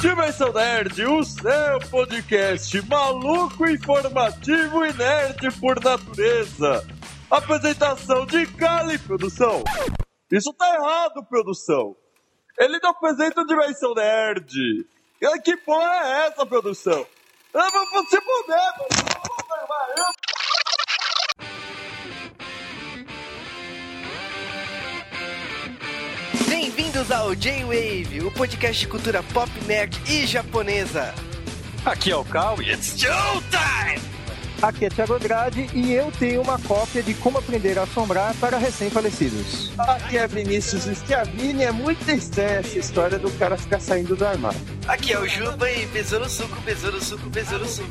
Dimensão Nerd, o seu podcast maluco, informativo e nerd por natureza. Apresentação de Cali, produção. Isso tá errado, produção. Ele não apresenta o Dimensão Nerd. Que porra é essa, produção? Eu vou se fuder, mano. Bem-vindos ao J-Wave, o podcast de cultura pop, nerd e japonesa. Aqui é o Cal e it's showtime! Aqui é Thiago Andrade e eu tenho uma cópia de Como Aprender a Assombrar para Recém-Falecidos. Aqui é Vinícius Schiavini, é muito estranha essa história do cara ficar saindo do armário. Aqui é o Juba e besouro suco, besouro suco, besouro suco.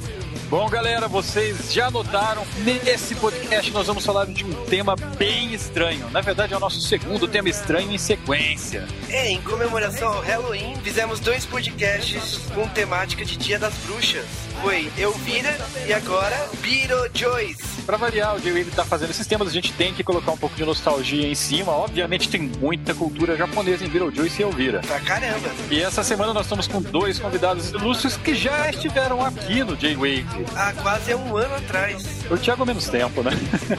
Bom, galera, vocês já notaram, nesse podcast nós vamos falar de um tema bem estranho. Na verdade, é o nosso segundo tema estranho em sequência. É, em comemoração ao Halloween, fizemos dois podcasts com temática de Dia das Bruxas. Foi Elvira e agora Beetlejuice. Pra variar, o J-Wave tá fazendo esses temas, a gente tem que colocar um pouco de nostalgia em cima. Obviamente tem muita cultura japonesa em Beetlejuice e Elvira. Pra caramba. E essa semana nós estamos com dois convidados ilustres que já estiveram aqui no J-Wave. Há quase um ano atrás. O Thiago menos tempo, né?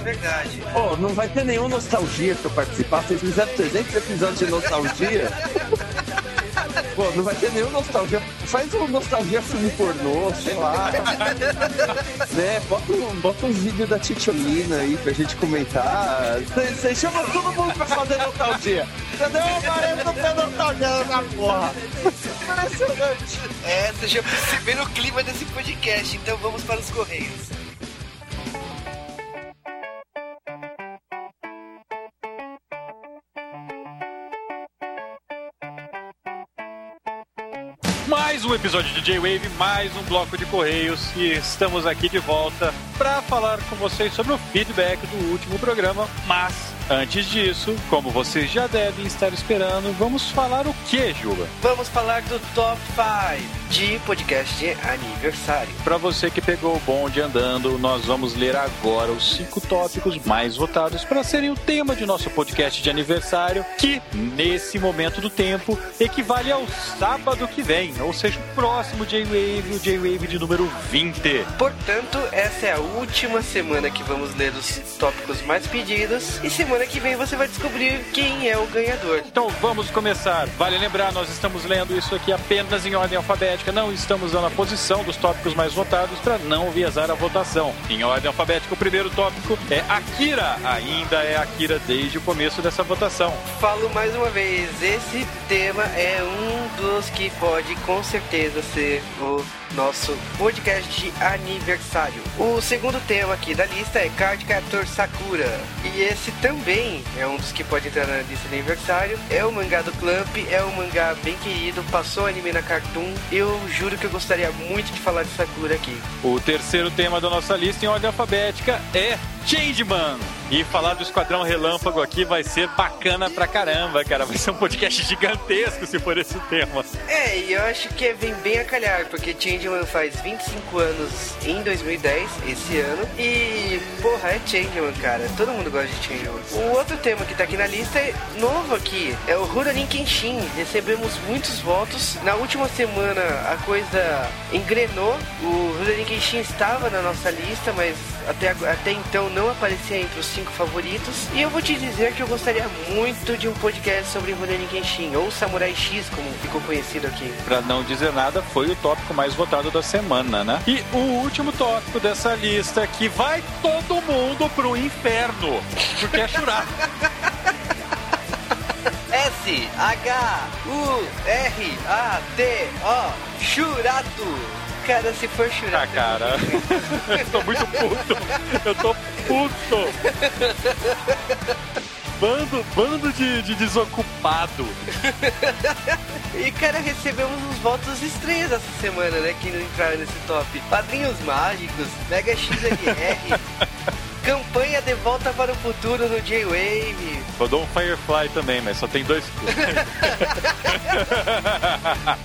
Verdade. Pô, não vai ter nenhum nostalgia eu participar. Vocês fizeram 300 episódios de nostalgia. Pô, não vai ter nenhum nostalgia. Faz um nostalgia filme pornô, sei lá. né? Bota, um, bota uns vídeos da Titiolina aí pra gente comentar. Vocês chamam todo mundo pra fazer nostalgia. Cadê o aparelho pra nostalgia na porra? Impressionante. É, vocês já perceberam o clima desse podcast, então vamos para os Correios. Mais um episódio de J-Wave, mais um bloco de correios e estamos aqui de volta para falar com vocês sobre o feedback do último programa. Mas antes disso, como vocês já devem estar esperando, vamos falar o que, Juba? Vamos falar do Top 5 de podcast de aniversário. Para você que pegou o bonde andando, nós vamos ler agora os cinco tópicos mais votados para serem o tema de nosso podcast de aniversário, que nesse momento do tempo equivale ao sábado que vem, ou seja, o próximo J-Wave, o J-Wave de número 20. Portanto, essa é a última semana que vamos ler os tópicos mais pedidos e semana que vem você vai descobrir quem é o ganhador. Então vamos começar. Vale lembrar, nós estamos lendo isso aqui apenas em ordem alfabética, não estamos dando a posição dos tópicos mais votados para não viesar a votação. Em ordem alfabética, o primeiro tópico é Akira. Ainda é Akira desde o começo dessa votação. Falo mais uma vez, esse tema é um dos que pode com certeza ser o nosso podcast de aniversário. O segundo tema aqui da lista é Card Captor Sakura. E esse também é um dos que pode entrar na lista de aniversário. É o mangá do Clamp, é um mangá bem querido, passou anime na Cartoon. Eu juro que eu gostaria muito de falar de Sakura aqui. O terceiro tema da nossa lista em ordem alfabética é Changeman. E falar do Esquadrão Relâmpago aqui vai ser bacana pra caramba, cara. Vai ser um podcast gigantesco se for esse tema. É, e eu acho que vem bem a calhar, porque Changeman faz 25 anos em 2010, esse ano. E, porra, é Changeman, cara. Todo mundo gosta de Changeman. O outro tema que tá aqui na lista é novo aqui. É o Rurouni Kenshin. Recebemos muitos votos. Na última semana a coisa engrenou. O Rurouni Kenshin estava na nossa lista, mas até, até então não aparecia entre os cinco favoritos. E eu vou te dizer que eu gostaria muito de um podcast sobre Rurouni Kenshin, ou Samurai X, como ficou conhecido aqui. Pra não dizer nada, foi o tópico mais votado da semana, né? E o último tópico dessa lista que vai todo mundo pro inferno, porque é chorar. S H U R A T O Churato. Cara, se for churato. Ah, cara. eu tô muito puto. Eu tô puto. Bando, bando de, de desocupado. E, cara, recebemos uns votos estranhos essa semana, né? Que não entraram nesse top. Padrinhos Mágicos, Mega XLR, campanha de volta para o futuro no J-Wave. Rodou um Firefly também, mas só tem dois.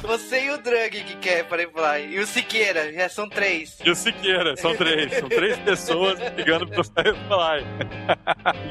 Você e o Drug que quer Firefly. E o Siqueira, já são três. E o Siqueira, são três. São três pessoas ligando pro Firefly.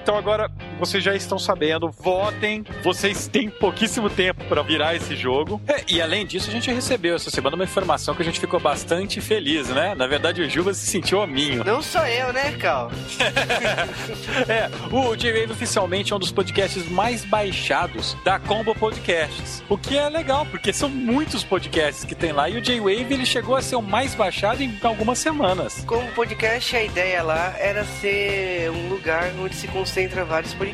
então agora, vocês já estão sabendo, votem. Vocês têm pouquíssimo tempo para virar esse jogo. É, e além disso, a gente recebeu essa semana uma informação que a gente ficou bastante feliz, né? Na verdade, o Juba se sentiu hominho. Não sou eu, né, Cal? é, o J-Wave oficialmente é um dos podcasts mais baixados da Combo Podcasts. O que é legal, porque são muitos podcasts que tem lá e o J-Wave ele chegou a ser o mais baixado em algumas semanas. Como podcast, a ideia lá era ser um lugar onde se concentra vários podcasts.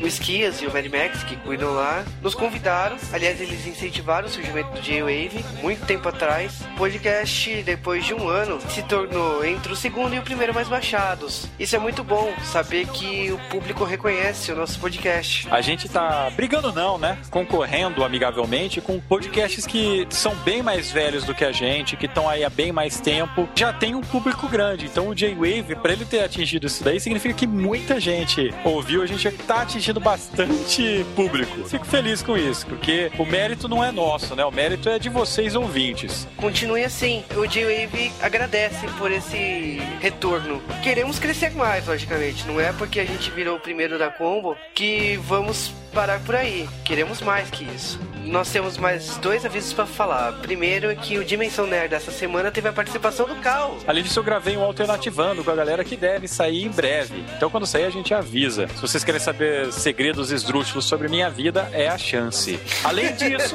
O Esquias e o Mad Max, que cuidam lá, nos convidaram. Aliás, eles incentivaram o surgimento do J-Wave muito tempo atrás. O podcast, depois de um ano, se tornou entre o segundo e o primeiro mais baixados. Isso é muito bom, saber que o público reconhece o nosso podcast. A gente tá brigando não, né? Concorrendo amigavelmente com podcasts que são bem mais velhos do que a gente, que estão aí há bem mais tempo, já tem um público grande. Então o J-Wave, para ele ter atingido isso daí, significa que muita gente ouviu, a gente tá atingindo bastante público. Fico feliz com isso, porque o mérito não é nosso, né? O mérito é de vocês ouvintes. Continue assim. O J-Wave agradece por esse retorno. Queremos crescer mais, logicamente. Não é porque a gente virou o primeiro da combo que vamos parar por aí. Queremos mais que isso. Nós temos mais dois avisos para falar. Primeiro é que o Dimensão Nerd dessa semana teve a participação do Cal. Além disso, eu gravei um alternativando com a galera que deve sair em breve. Então, quando sair, a gente avisa. Se vocês querem saber segredos esdrúxulos sobre minha vida, é a chance. Além disso,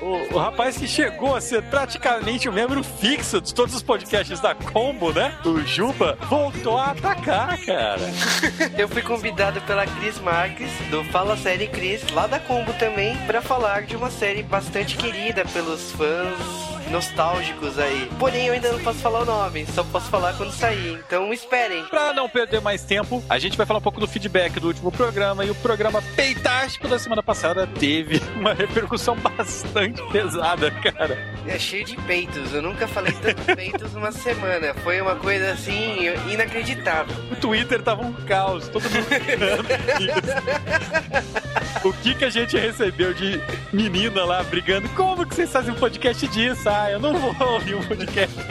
o, o rapaz que chegou a ser praticamente o membro fixo de todos os podcasts da Combo, né? O Juba, voltou a atacar, cara. eu fui convidado pela Cris Marques, do Fala Série Cris, lá da Combo também, para falar de uma série bastante querida pelos fãs nostálgicos aí. Porém, eu ainda não posso falar o nome, só posso falar quando sair. Então esperem. Pra não perder mais tempo, a gente vai falar um pouco do feedback do último programa. E o programa Peitástico da semana passada teve uma repercussão bastante pesada, cara. É cheio de peitos. Eu nunca falei tanto peitos numa semana. Foi uma coisa assim inacreditável. O Twitter tava um caos, todo mundo O que que a gente recebeu de menina lá brigando? Como que vocês fazem um podcast disso? Ah, eu não vou ouvir um podcast.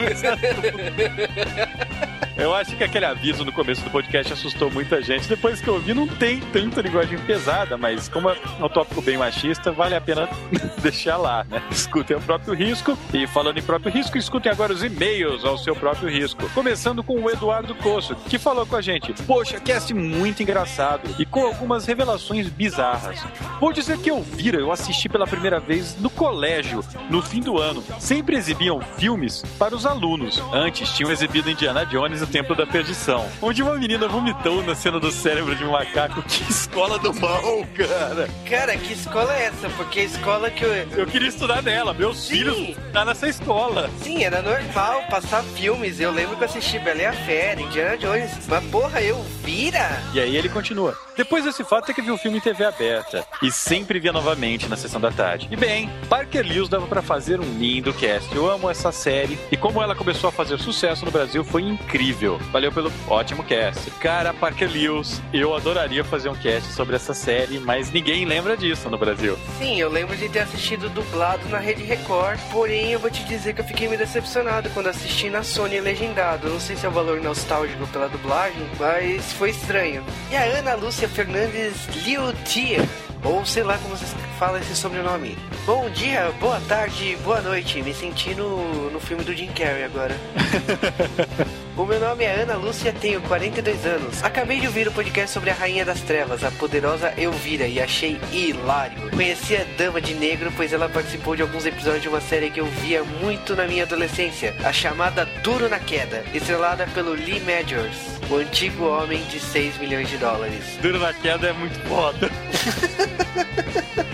Eu acho que aquele aviso no começo do podcast assustou muita gente. Depois que eu ouvi, não tem tanta linguagem pesada, mas como é um tópico bem machista, vale a pena deixar lá, né? Escutem o próprio risco. E falando em próprio risco, escutem agora os e-mails ao seu próprio risco. Começando com o Eduardo Coço, que falou com a gente: Poxa, cast muito engraçado e com algumas revelações bizarras. Vou dizer que eu vira, eu assisti pela primeira vez no colégio, no fim do ano. Sempre exibiam filmes para os alunos. Antes tinham exibido Indiana Jones o Templo da Perdição, onde uma menina vomitou na cena do cérebro de um macaco. Que escola do mal, cara! Cara, que escola é essa? Porque a escola que eu. Eu queria estudar nela, meus Sim. filhos tá nessa escola. Sim, era normal passar filmes. Eu lembro que eu assisti Bela e a Fera, Indiana Jones. Mas porra, eu vira! E aí ele continua. Depois desse fato, tem que ver o filme em TV aberta. E sempre via novamente na sessão da tarde. E bem, Parker Lewis dava para fazer um lindo cast. Eu amo essa série. E como ela começou a fazer sucesso no Brasil, foi incrível incrível. Valeu pelo ótimo cast. Cara, Parker Lewis, eu adoraria fazer um cast sobre essa série, mas ninguém lembra disso no Brasil. Sim, eu lembro de ter assistido dublado na Rede Record, porém eu vou te dizer que eu fiquei meio decepcionado quando assisti na Sony legendado. Não sei se é o valor nostálgico pela dublagem, mas foi estranho. E a Ana Lúcia Fernandes Liu Tia ou sei lá como vocês falam esse sobrenome. Bom dia, boa tarde, boa noite. Me senti no, no filme do Jim Carrey agora. o meu nome é Ana Lúcia, tenho 42 anos. Acabei de ouvir o podcast sobre a Rainha das Trevas, a poderosa Elvira, e achei hilário. Conheci a Dama de Negro, pois ela participou de alguns episódios de uma série que eu via muito na minha adolescência, a chamada Duro na Queda, estrelada pelo Lee Majors, o antigo homem de 6 milhões de dólares. Duro na Queda é muito foda.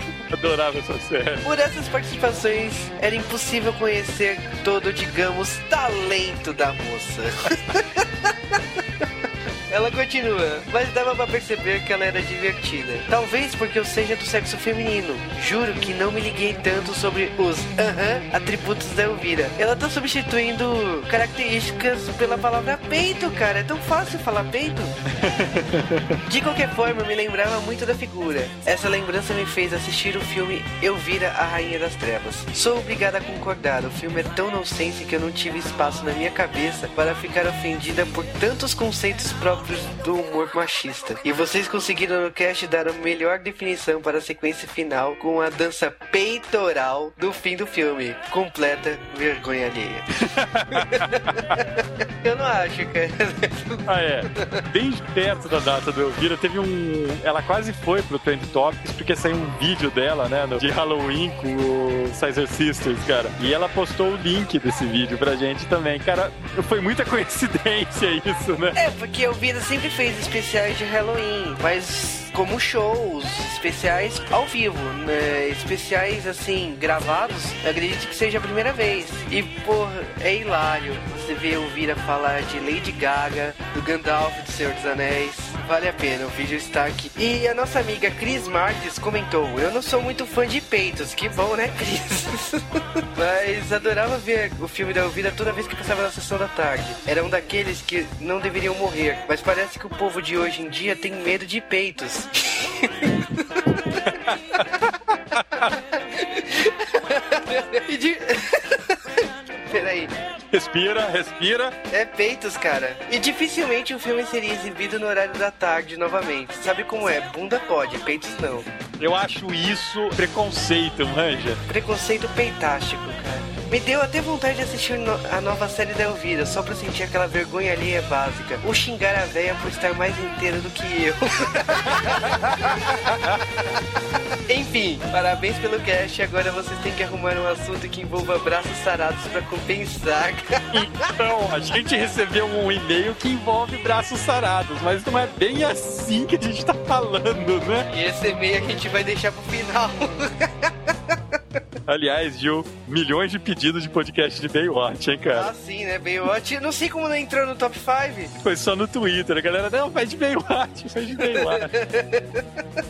Adorava essa série. Por essas participações, era impossível conhecer todo, digamos, talento da moça. Ela continua, mas dava para perceber que ela era divertida. Talvez porque eu seja do sexo feminino. Juro que não me liguei tanto sobre os aham uh -huh, atributos da Elvira. Ela tá substituindo características pela palavra peito, cara. É tão fácil falar peito. De qualquer forma, me lembrava muito da figura. Essa lembrança me fez assistir o filme Elvira, a Rainha das Trevas. Sou obrigada a concordar, o filme é tão nonsense que eu não tive espaço na minha cabeça para ficar ofendida por tantos conceitos próprios do humor machista. E vocês conseguiram no cast dar a melhor definição para a sequência final com a dança peitoral do fim do filme. Completa vergonha alheia. Eu não acho, cara. Ah, é. Bem perto da data do Elvira, teve um. Ela quase foi pro Trend Topics porque saiu um vídeo dela, né? De Halloween com o Sizer Sisters, cara. E ela postou o link desse vídeo pra gente também. Cara, foi muita coincidência isso, né? É, porque o Sempre fez especiais de Halloween, mas como shows especiais ao vivo, né? especiais assim, gravados, eu acredito que seja a primeira vez. E, porra, é hilário você ver o Vira falar de Lady Gaga, do Gandalf do Senhor dos Anéis. Vale a pena, o vídeo está aqui. E a nossa amiga Cris Marques comentou: Eu não sou muito fã de peitos, que bom, né, Cris? Mas adorava ver o filme da Elvira toda vez que passava na sessão da tarde. Era um daqueles que não deveriam morrer, mas parece que o povo de hoje em dia tem medo de peitos. e de... Peraí. Respira, respira. É peitos, cara. E dificilmente o filme seria exibido no horário da tarde novamente. Sabe como é? Bunda pode, peitos não. Eu acho isso preconceito, manja. Preconceito peitástico, cara. Me deu até vontade de assistir a nova série da Elvira, só pra sentir aquela vergonha ali é básica. Ou xingar a véia por estar mais inteira do que eu. Enfim, parabéns pelo cast. Agora vocês têm que arrumar um assunto que envolva braços sarados pra compensar. Então, a gente recebeu um e-mail que envolve braços sarados, mas não é bem assim que a gente tá falando, né? E esse e-mail a gente vai deixar pro final. Aliás, Gil, milhões de pedidos de podcast de Baywatch, hein, cara? ah, sim, né? Baywatch. Não sei como não entrou no top 5. Foi só no Twitter, a galera, não, faz de Baywatch, faz de Baywatch.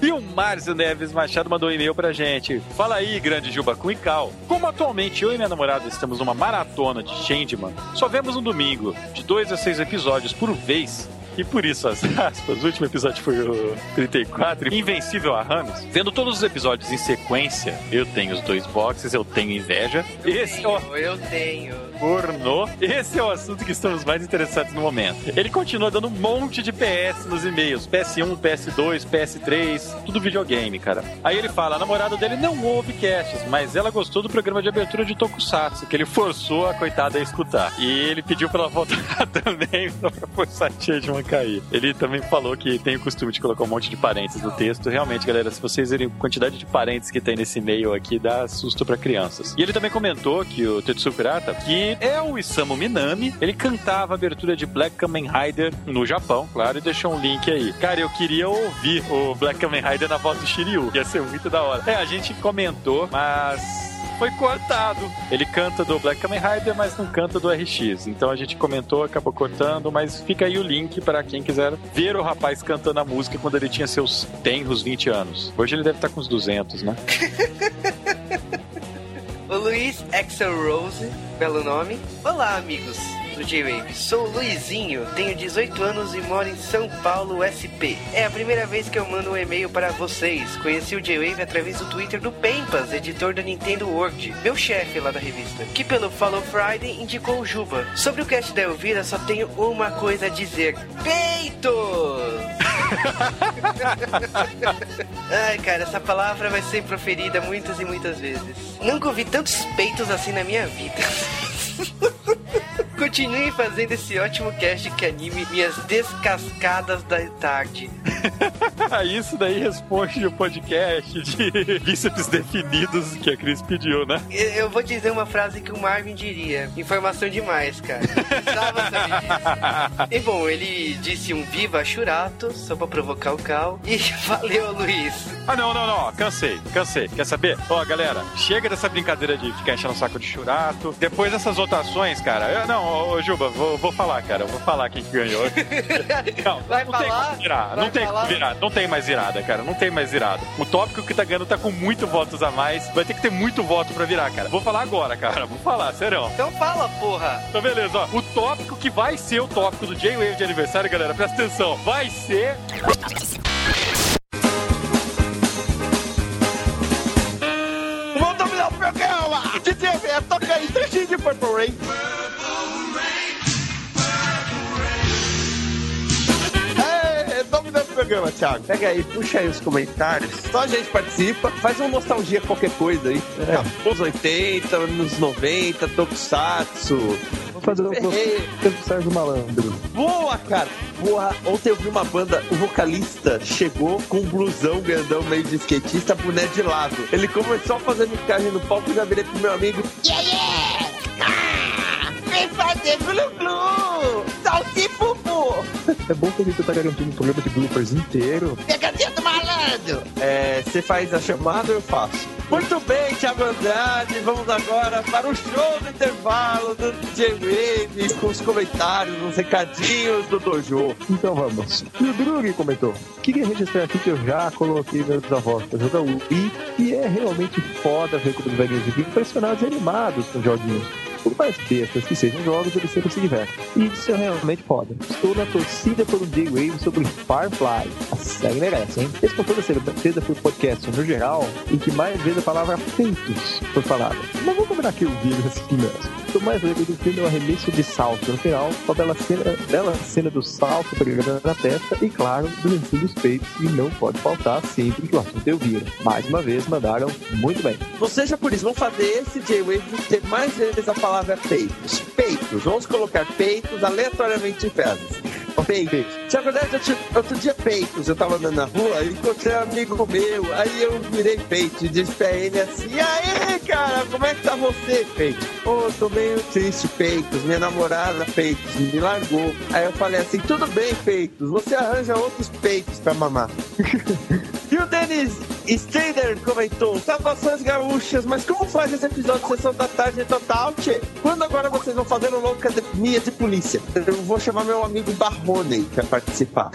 e o Márcio Neves Machado mandou um e-mail pra gente. Fala aí, grande Jubacum e Cal. Como atualmente eu e minha namorada estamos numa maratona de Changeman, só vemos um domingo, de dois a seis episódios por vez, e por isso, as aspas, o último episódio foi o 34, Invencível a Rames. Vendo todos os episódios em sequência, eu tenho os dois boxes, eu tenho inveja. Esse é o Eu tenho. pornô. Esse é o assunto que estamos mais interessados no momento. Ele continua dando um monte de PS nos e-mails: PS1, PS2, PS3, tudo videogame, cara. Aí ele fala: a namorada dele não ouve casts, mas ela gostou do programa de abertura de Tokusatsu, que ele forçou a coitada a escutar. E ele pediu pra ela voltar também pra forçar a Changeman cair. Ele também falou que tem o costume de colocar um monte de parênteses no texto. Realmente, galera, se vocês verem a quantidade de parênteses que tem nesse e-mail aqui, dá susto pra crianças. E ele também comentou que o Tetsuo Pirata, que é o Isamu Minami, ele cantava a abertura de Black Kamen Rider no Japão, claro, e deixou um link aí. Cara, eu queria ouvir o Black Kamen Rider na voz do Shiryu. Ia ser muito da hora. É, a gente comentou, mas foi cortado. Ele canta do Black Kamen Rider, mas não canta do RX. Então a gente comentou, acabou cortando, mas fica aí o link para quem quiser ver o rapaz cantando a música quando ele tinha seus tenros 20 anos. Hoje ele deve estar com uns 200, né? O Luiz Axel Rose, belo nome. Olá, amigos do J-Wave. Sou Luizinho, tenho 18 anos e moro em São Paulo, SP. É a primeira vez que eu mando um e-mail para vocês. Conheci o J-Wave através do Twitter do Pempas, editor da Nintendo World, meu chefe lá da revista, que pelo Follow Friday indicou o Juba. Sobre o cast da Elvira, só tenho uma coisa a dizer: Peitos! Ai, cara, essa palavra vai ser proferida muitas e muitas vezes. Nunca ouvi tantos peitos assim na minha vida. Continue fazendo esse ótimo cast que anime minhas descascadas da tarde. Isso daí responde o podcast de bíceps definidos que a Cris pediu, né? Eu eu vou dizer uma frase que o Marvin diria. Informação demais, cara. Precisava saber disso. E bom, ele disse um viva churato, só pra provocar o Cal. E valeu, Luiz. Ah, não, não, não. Cansei, cansei. Quer saber? Ó, galera, chega dessa brincadeira de ficar enchendo o saco de churato. Depois dessas votações, cara. Eu, não, ô, ô, Juba, vou, vou falar, cara. Vou falar quem que ganhou. Não, Vai não tem falar? como virar. Não tem falar? como virar. Não tem mais virada, cara. Não tem mais virada. O tópico que tá ganhando tá com muito votos a mais. Vai ter que ter muito voto pra virar, cara. Vou falar agora, cara. Vou falar, serão. Então fala, porra. Então, beleza, ó. O tópico que vai ser o tópico do J-Wave de aniversário, galera, presta atenção. Vai ser. Vamos dominar o programa! DJ toca aí, trechinho de Purple Rain. Programa, Thiago. Pega aí, puxa aí os comentários. Só a gente participa, faz uma nostalgia qualquer coisa aí. É. Anos 80, anos 90, Tokusatsu. Vamos fazer um Sérgio Malandro. Boa, cara! Boa, ontem eu vi uma banda, o vocalista chegou com um blusão grandão meio de skatista, boné de lado. Ele começou a fazer micagem no palco e já virei pro meu amigo. Yeah, yeah! Ah, vem fazer glu-glu! Salsifufu! É bom que a gente tá garantindo um programa de bloopers inteiro. Pegadinha do malandro! É, você faz a chamada ou eu faço? Muito bem, Thiago Andrade, vamos agora para o show do intervalo do J-Wave com os comentários, os recadinhos do Dojo. Então vamos. E o Drug comentou: Queria registrar aqui que eu já coloquei meus avós para jogar Wii e é realmente foda ver como os velhinhos ficam impressionados e animados com joguinhos por mais bestas que sejam jogos, eles sempre se divertem. E isso é realmente foda. Estou na torcida por um J-Wave sobre Firefly. A série merece, hein? Esse com toda certeza foi o podcast, no geral, em que mais vezes a palavra feitos foi falada. Mas vamos combinar que o vídeo assim mesmo. O mais lembro do filme é o arremesso de salto no final, com a bela cena, bela cena do salto pegando na testa e, claro, do lenço dos peitos, e não pode faltar sempre que o assunto eu vira. Mais uma vez, mandaram muito bem. Ou seja, por isso, vamos fazer esse J-Wave ter mais vezes a palavra peitos. Peitos, vamos colocar peitos aleatoriamente em frases. Peitos. Tiago Neto, outro dia peitos, eu tava andando na rua, encontrei um amigo meu, aí eu virei peito e disse pra ele assim, e aí, cara, como é que tá você, peito? Ô, oh, tô meio triste, peitos, minha namorada, peitos, me largou. Aí eu falei assim, tudo bem, peitos, você arranja outros peitos pra mamar. e o Denis Strader comentou, salvações gaúchas, mas como faz esse episódio de Sessão da Tarde total, tchê? Quando agora vocês vão fazer o louca minha de polícia? Eu vou chamar meu amigo Barrone pra participar.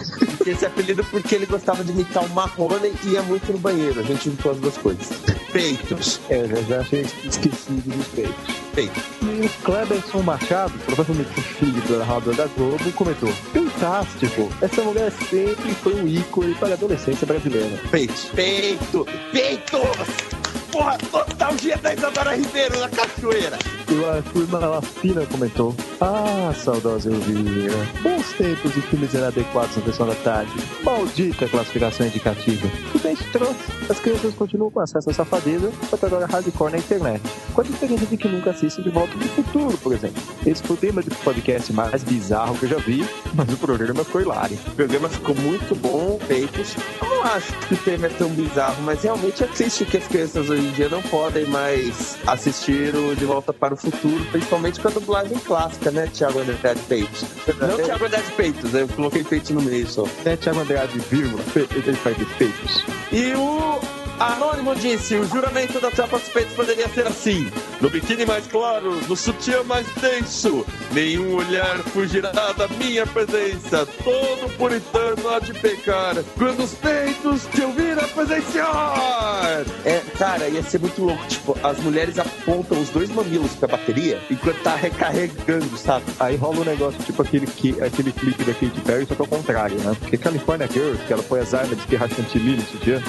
Esse apelido porque ele gostava de imitar o Marrone e ia muito no banheiro. A gente juntou as duas coisas. Peitos. É, eu já achei esquecido dos peitos. Peitos. E o Cleberson Machado, provavelmente o filho do narrador da Globo, comentou: Fantástico! Essa mulher sempre foi um ícone para a adolescência brasileira. Peitos. Peito! Peitos! porra, nostalgia da Isadora Ribeiro na cachoeira. E a turma Lafina comentou: Ah, saudosa Elvira. Bons tempos de filmes inadequados na versão da tarde. Maldita classificação indicativa. E bem trouxe. As crianças continuam com acesso à safadeza, mas agora hardcore na internet. Com a diferença de que nunca assistem de volta do futuro, por exemplo. Esse foi o tema de podcast mais bizarro que eu já vi, mas o programa foi hilário. O programa ficou muito bom, feitos. Eu não acho que o tema é tão bizarro, mas realmente triste que as crianças hoje em dia não podem mais assistir o De Volta para o Futuro, principalmente com a dublagem clássica, né, Thiago Andrade Peitos? Não Thiago Andrade Peitos, eu coloquei Peitos no meio só. É Thiago Andrade, vírgula, ele faz de Peitos. E o Anônimo disse: o juramento da tropa suspeitos poderia ser assim. No biquíni mais claro, no sutiã mais denso, nenhum olhar fugirá da minha presença. Todo puritano há de pecar quando os peitos te ouvir a presenciar. É, cara, ia ser muito louco. Tipo, as mulheres apontam os dois mamilos pra bateria enquanto tá recarregando, sabe? Aí rola um negócio tipo aquele, que, aquele clipe da Katy Perry, só que ao contrário, né? Porque California Girls, que ela foi as armas de espirrar chantilly no sutiã.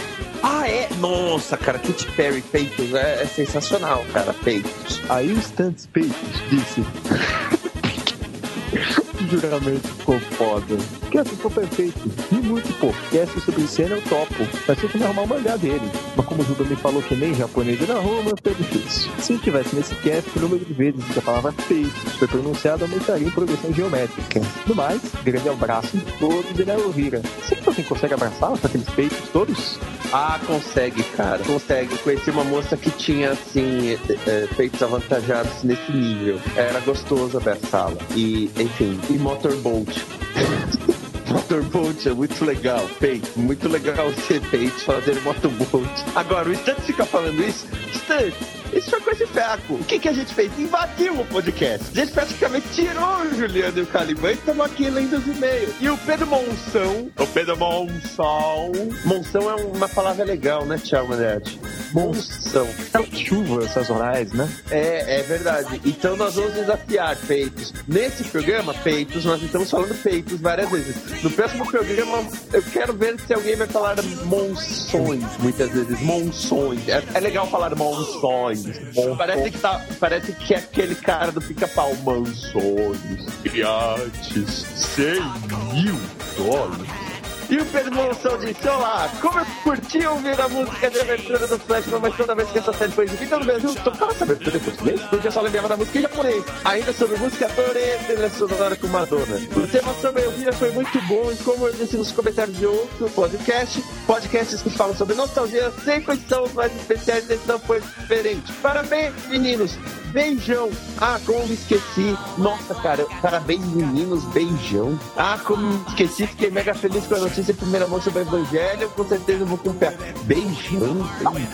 Ah, é? Nossa, cara, Katy Perry, peitos, é, é sensacional, cara, peitos. Aí o Stunts Peitos disse... juramento ficou foda. Que assim ficou perfeito. E muito, pô. Cast sobre cena eu topo. Mas tem que me arrumar o mangá dele. Mas como o Juba me falou que nem japonês ele arruma, foi difícil. Se tivesse nesse cast, o número de vezes que a palavra feito foi pronunciada aumentaria em progressão geométrica. No mais, grande abraço em todos e na Elvira. Será que alguém consegue abraçar aqueles peitos todos? Ah, consegue, cara. Consegue. Conheci uma moça que tinha, assim, é, peitos avantajados nesse nível. Era gostoso abraçá-la. E, enfim, e motorboat. Motorboat é muito legal, peito. Muito legal ser peito, fazer motorboat. Agora, o Stan fica falando isso. Stan, isso foi coisa de feco. O que, que a gente fez? Invadiu o podcast. A gente praticamente tirou o Juliano e o Caliban e estamos aqui lendo os e-mails. E o Pedro Monção. O Pedro Monção. Monção é uma palavra legal, né, Thiago Manete? Monção. É chuvas sazonais, né? É, é verdade. Então nós vamos desafiar peitos. Nesse programa, peitos, nós estamos falando peitos várias vezes. No próximo programa, eu quero ver se alguém vai falar monções, muitas vezes. Monções. É, é legal falar monções. Parece que, tá, parece que é aquele cara do pica-pau. Mansões, iates, 100 mil dólares. E o Pedro Monção disse: Olá, como eu curti ouvir a música de abertura do Flash, mas toda vez que essa série foi exibida no Brasil, tocava essa abertura em português, porque eu só lembrava da música em japonês. Ainda sobre música, adorei a trilha sonora com Madonna. O tema sobre a Elvira foi muito bom, e como eu disse nos comentários de outro podcast, podcasts que falam sobre nostalgia sempre os mais especiais, esse não foi diferente. Parabéns, meninos! Beijão! Ah, como esqueci! Nossa, cara, parabéns, meninos, beijão! Ah, como esqueci, fiquei mega feliz com a notícia em primeira mão sobre o Evangelho, com certeza vou comprar. Beijão,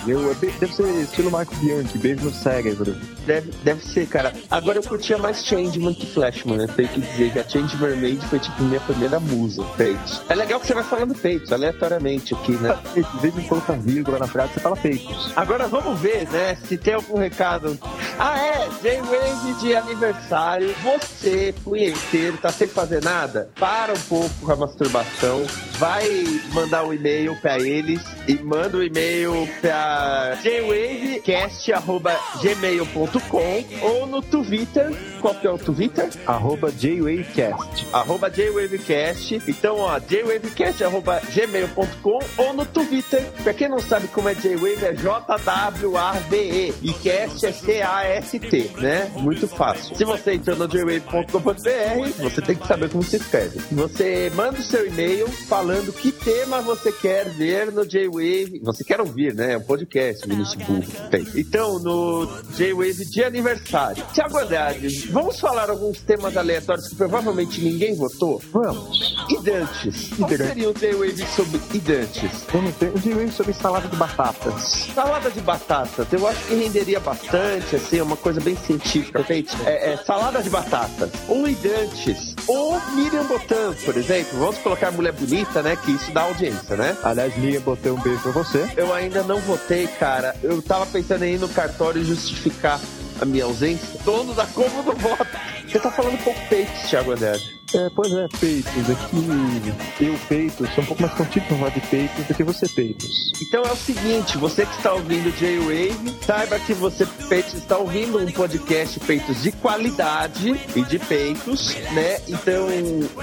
beijão! É Deve ser estilo Marco Bianchi, beijo no cérebro. Deve, deve ser, cara. Agora eu curtia mais Changeman que Flashman, né? Tenho que dizer que a Change Mermaid foi tipo minha primeira musa, peitos. É legal que você vai falando peitos, aleatoriamente aqui, né? Em vez de colocar vírgula na frase, você fala peitos. Agora vamos ver, né, se tem algum recado. Ah, é, J-Wave de aniversário. Você, punheteiro, tá sem fazer nada? Para um pouco com a masturbação. Vai mandar um e-mail pra eles e manda o um e-mail pra jwavecast.gmail.com ou no Twitter. Qual que é o Twitter? Arroba JWavecast. Arroba JWavecast. Então, ó, jwavecast.gmail.com ou no Twitter. Pra quem não sabe como é J-Wave, é J-W-A-V-E. E cast é C-A-S-T, né? Muito fácil. Se você entrou no jwave.com.br, você tem que saber como se escreve. Você manda o seu e-mail falando que tema você quer ver no J-Wave. Você quer ouvir, né? É um podcast, Vinícius Burro. Tem. Então, no J-Wave de aniversário. Tiago Andrade, vamos falar alguns temas aleatórios que provavelmente ninguém votou? Vamos. Idantes. Qual seria o J-Wave sobre Idantes? Vamos ter um J-Wave sobre salada de batatas. Salada de batatas, eu acho que renderia bastante, assim, é uma coisa bem científica, perfeito? É, é, salada de batatas, ou Idantes, ou Miriam Botan, por exemplo. Vamos colocar mulher bonita, né? Que isso dá audiência, né? Aliás, Miriam, botei um beijo pra você. Eu ainda não votei, cara. Eu tava pensando em ir no cartório e justificar a minha ausência. Dono da como do voto. Você tá falando pouco peito, Thiago Andrade. É, pois é, peitos. Aqui, eu, peitos, sou um pouco mais contigo pra falar de peitos do que você, peitos. Então é o seguinte, você que está ouvindo J-Wave, saiba que você, peitos, está ouvindo um podcast peitos de qualidade e de peitos, né? Então,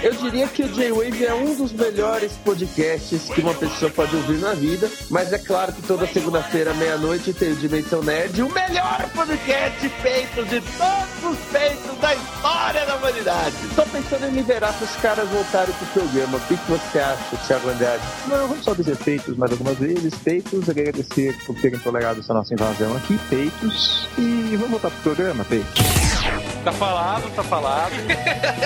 eu diria que o J-Wave é um dos melhores podcasts que uma pessoa pode ouvir na vida, mas é claro que toda segunda-feira, meia-noite, tem o Dimensão Nerd, o melhor podcast de peitos de todos os peitos da história da humanidade. Tô pensando em liberar para os caras voltarem pro programa. O que, que você acha, Thiago Andrade? Não, vamos só dizer peitos mais algumas vezes. Peitos, agradecer por terem tolerado essa nossa invasão aqui. Peitos. E vamos voltar pro programa, Peitos. Tá falado, tá falado.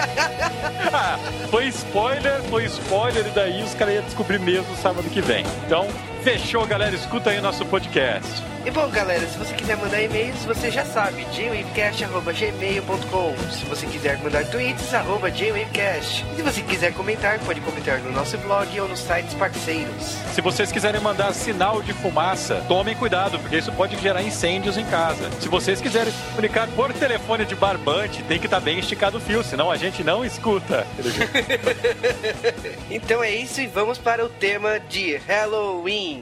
ah, foi spoiler, foi spoiler, e daí os caras iam descobrir mesmo sábado que vem. Então, fechou, galera. Escuta aí nosso podcast. E bom, galera, se você quiser mandar e-mails, você já sabe, jwavecast.gmail.com Se você quiser mandar tweets, arroba jwavecast. E se você quiser comentar, pode comentar no nosso blog ou nos sites parceiros. Se vocês quiserem mandar sinal de fumaça, tomem cuidado, porque isso pode gerar incêndios em casa. Se vocês quiserem comunicar por telefone de barbante, tem que estar bem esticado o fio, senão a gente não escuta. então é isso e vamos para o tema de Halloween.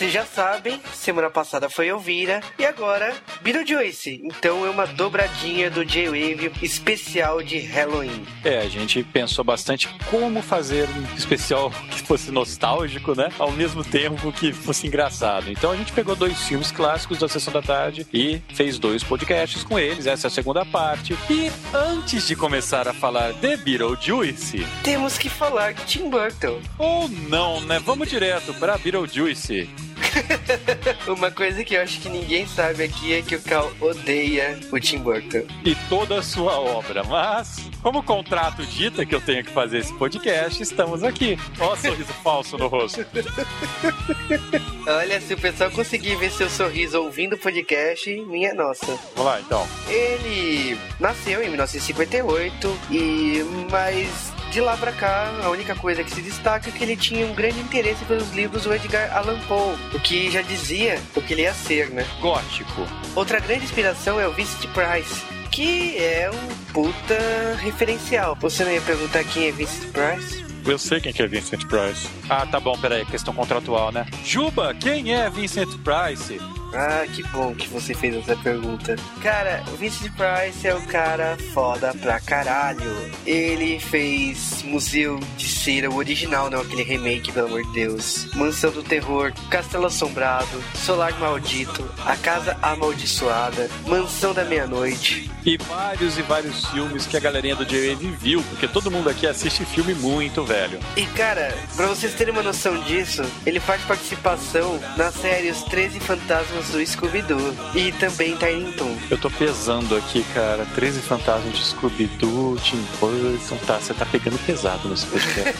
Vocês já sabem, semana passada foi Elvira e agora Beetlejuice. Então é uma dobradinha do J-Wave especial de Halloween. É, a gente pensou bastante como fazer um especial que fosse nostálgico, né? Ao mesmo tempo que fosse engraçado. Então a gente pegou dois filmes clássicos da Sessão da Tarde e fez dois podcasts com eles. Essa é a segunda parte. E antes de começar a falar de Beetlejuice, temos que falar de Tim Burton. Ou não, né? Vamos direto para Beetlejuice. Uma coisa que eu acho que ninguém sabe aqui é que o Cal odeia o Tim Burton. E toda a sua obra, mas como o contrato dita que eu tenho que fazer esse podcast, estamos aqui. Ó, sorriso falso no rosto. Olha, se o pessoal conseguir ver seu sorriso ouvindo o podcast, minha nossa. Vamos lá, então. Ele nasceu em 1958 e mas de lá pra cá, a única coisa que se destaca é que ele tinha um grande interesse pelos livros do Edgar Allan Poe, o que já dizia o que ele ia ser, né? Gótico. Outra grande inspiração é o Vincent Price, que é um puta referencial. Você não ia perguntar quem é Vincent Price? Eu sei quem que é Vincent Price. Ah, tá bom, peraí, questão contratual, né? Juba, quem é Vincent Price? Ah, que bom que você fez essa pergunta. Cara, o Vincent Price é o cara foda pra caralho. Ele fez Museu de Cera, o original, não aquele remake, pelo amor de Deus. Mansão do Terror, Castelo Assombrado, Solar Maldito, A Casa Amaldiçoada, Mansão da Meia-Noite. E vários e vários filmes que a galerinha do J-Wave viu, porque todo mundo aqui assiste filme muito velho. E cara, pra vocês terem uma noção disso, ele faz participação na série Os 13 Fantasmas do Scooby-Doo e também Tiny Toon. Eu tô pesando aqui, cara. 13 fantasmas de Scooby-Doo, Tim Burton. Tá, você tá pegando pesado nesse podcast.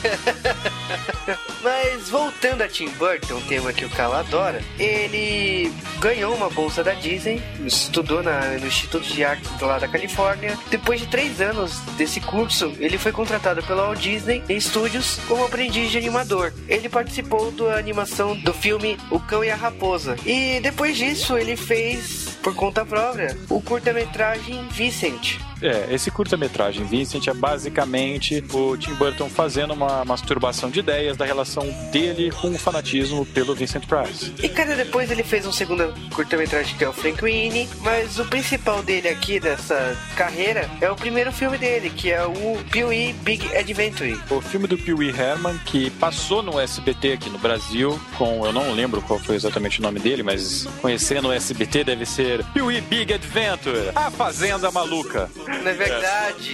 Mas voltando a Tim Burton, um tema que o Cal adora, ele ganhou uma bolsa da Disney, estudou na, no Instituto de Artes lá da Califórnia. Depois de três anos desse curso, ele foi contratado pela Walt Disney Studios como aprendiz de animador. Ele participou da animação do filme O Cão e a Raposa. E depois disso, ele fez, por conta própria, o curta-metragem Vincent. É, esse curta-metragem Vincent é basicamente o Tim Burton fazendo uma masturbação de ideias da relação dele com o fanatismo pelo Vincent Price. E cara, depois ele fez um segundo curta-metragem que é o Frank Winnie, mas o principal dele aqui dessa carreira é o primeiro filme dele, que é o Pee-wee Big Adventure. O filme do Pee Wee Herman, que passou no SBT aqui no Brasil, com, eu não lembro qual foi exatamente o nome dele, mas conhecendo o SBT deve ser Pee Wee Big Adventure, A Fazenda Maluca. Na verdade,